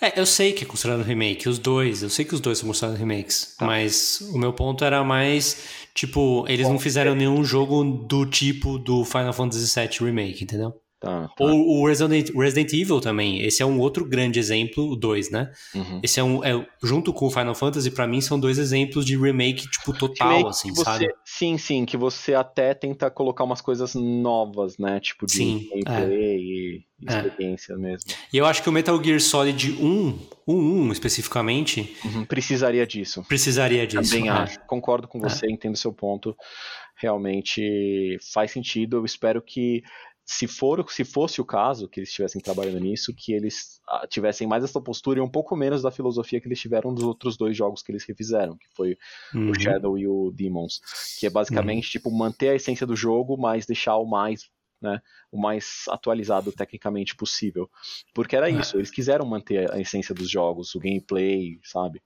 É, eu sei que é considerado remake, os dois, eu sei que os dois são considerados remakes, Tá. mas o meu ponto era mais, tipo, eles não fizeram nenhum jogo do tipo do Final Fantasy VII Remake, entendeu? Tá, tá. Ou o Resident, Resident Evil também, esse é um outro grande exemplo, o 2, né? Uhum. Esse é um, é, junto com o Final Fantasy, pra mim, são dois exemplos de remake, tipo, total, Remake assim, você- sabe? Sim, sim, que você até tenta colocar umas coisas novas, né? Tipo de Sim, gameplay e É. experiência mesmo. E eu acho que o Metal Gear Solid 1, o 1 especificamente, Uhum, Precisaria disso. precisaria disso. Também é. acho. Concordo com você, entendo seu ponto. Realmente faz sentido. Eu espero que, se, for, se fosse o caso, que eles estivessem trabalhando nisso, que eles ah, tivessem mais essa postura e um pouco menos da filosofia que eles tiveram dos outros dois jogos que eles refizeram, que foi Uhum. o Shadow e o Demons. Que é basicamente tipo manter a essência do jogo, mas deixar o mais. Né, o mais atualizado tecnicamente possível. Porque era É. isso, eles quiseram manter a essência dos jogos, o gameplay, sabe?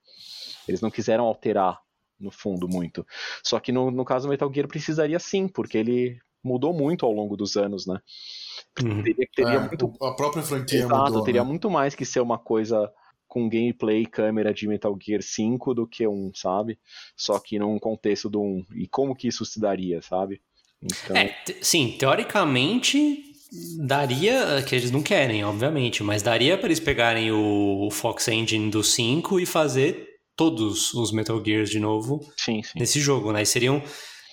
Eles não quiseram alterar, no fundo, muito. Só que no, no caso do Metal Gear precisaria sim, porque ele mudou muito ao longo dos anos, né? Uhum. Teria, teria É, muito, A própria franquia exato, mudou. teria né? muito mais que ser uma coisa com gameplay e câmera de Metal Gear 5 do que um, sabe? Só que num contexto do 1. E como que isso se daria, sabe? Então, É, te- sim, teoricamente daria, que eles não querem, obviamente, mas daria para eles pegarem o Fox Engine do 5 e fazer todos os Metal Gears de novo sim, sim. nesse jogo, né? E seriam né,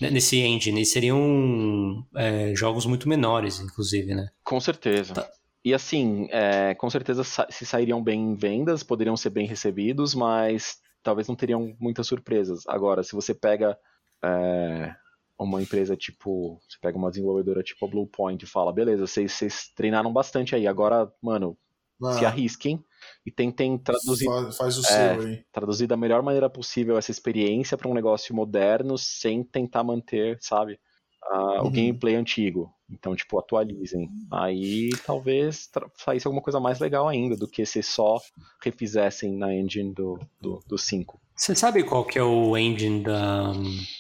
nesse engine, seriam é, jogos muito menores, inclusive, né? Com certeza. Tá. E assim, é, com certeza se sairiam bem em vendas, poderiam ser bem recebidos, mas talvez não teriam muitas surpresas. Agora, se você pega é, uma empresa tipo. Você pega uma desenvolvedora tipo a Bluepoint e fala, beleza, vocês, vocês treinaram bastante aí, agora, mano, Ah, se arrisquem e tentem traduzir fa- faz o É. seu aí. traduzir da melhor maneira possível essa experiência para um negócio moderno sem tentar manter, sabe, a- o Uhum. gameplay antigo. Então, tipo, atualizem. Aí talvez saísse alguma coisa mais legal ainda do que se só refizessem na engine do, do, do 5. Você sabe qual que é o engine da,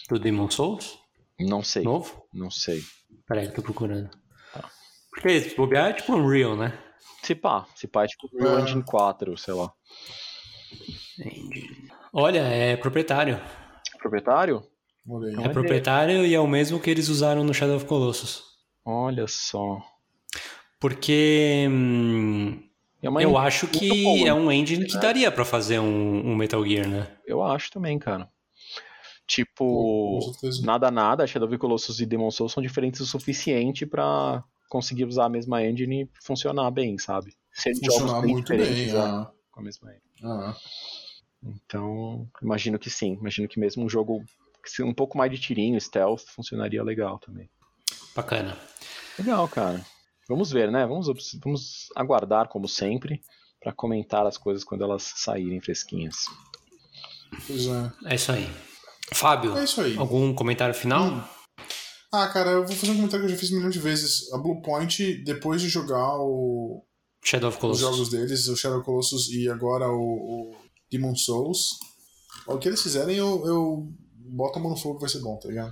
do Demon Souls? Não sei, Novo? não sei. Peraí, que eu tô procurando. Tá. Porque se bobear é tipo Unreal, né? Se pá, se pá é tipo Real Ah. Engine 4, sei lá. Engine. Olha, é proprietário. Proprietário? É proprietário e é o mesmo que eles usaram no Shadow of Colossus. Olha só. Porque hum, É eu acho que boa, é um engine que né? daria pra fazer um, um Metal Gear, né? Eu acho também, cara. Tipo, nada nada, Shadow of Colossus e Demon Souls são diferentes o suficiente pra conseguir usar a mesma engine e funcionar bem, sabe? Ser Funcionar muito diferentes, bem. né, Ah, com a mesma engine. ah. Então, imagino que sim. Imagino que mesmo um jogo que se- um pouco mais de tirinho, stealth, funcionaria legal também. Bacana. Legal, cara. Vamos ver, né? Vamos, vamos aguardar, como sempre, pra comentar as coisas quando elas saírem fresquinhas. Pois é. É isso aí. Fábio, É isso aí. algum comentário final? Hum. Ah, cara, eu vou fazer um comentário que eu já fiz milhões de vezes. A Blue Point, depois de jogar o- Shadow of os Colossus. jogos deles, o Shadow Colossus e agora o, o Demon Souls, o que eles fizerem, eu, eu boto a mão no fogo que vai ser bom, tá ligado?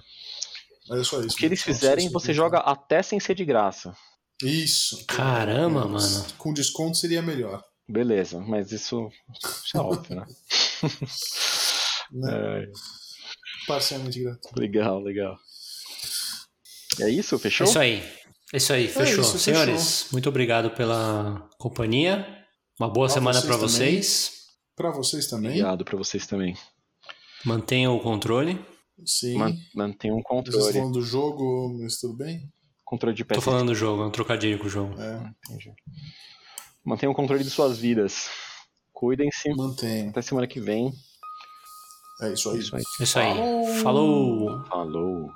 Mas é só isso. O que eles fizerem, você eu joga até sem ser de graça. Isso. Caramba, É, mano. Com desconto seria melhor. Beleza, mas isso, isso é óbvio, né? Né? É, Parcialmente grato. legal, legal. É isso? É Fechou? isso aí. É isso aí, fechou. isso, Senhores, muito obrigado pela companhia. Uma boa Pra semana vocês para vocês. Pra vocês também. Obrigado pra vocês também. Mantenham o controle. Sim. Man- Mantenham Vocês controle. falando do jogo, mas tudo bem? Controle de Tô PS. falando do jogo, é um trocadilho com o jogo. É, Entendi. Mantenham o controle de suas vidas. Cuidem-se. mantém. Até semana que vem. É isso É aí. isso aí. É isso aí. Falou. Falou.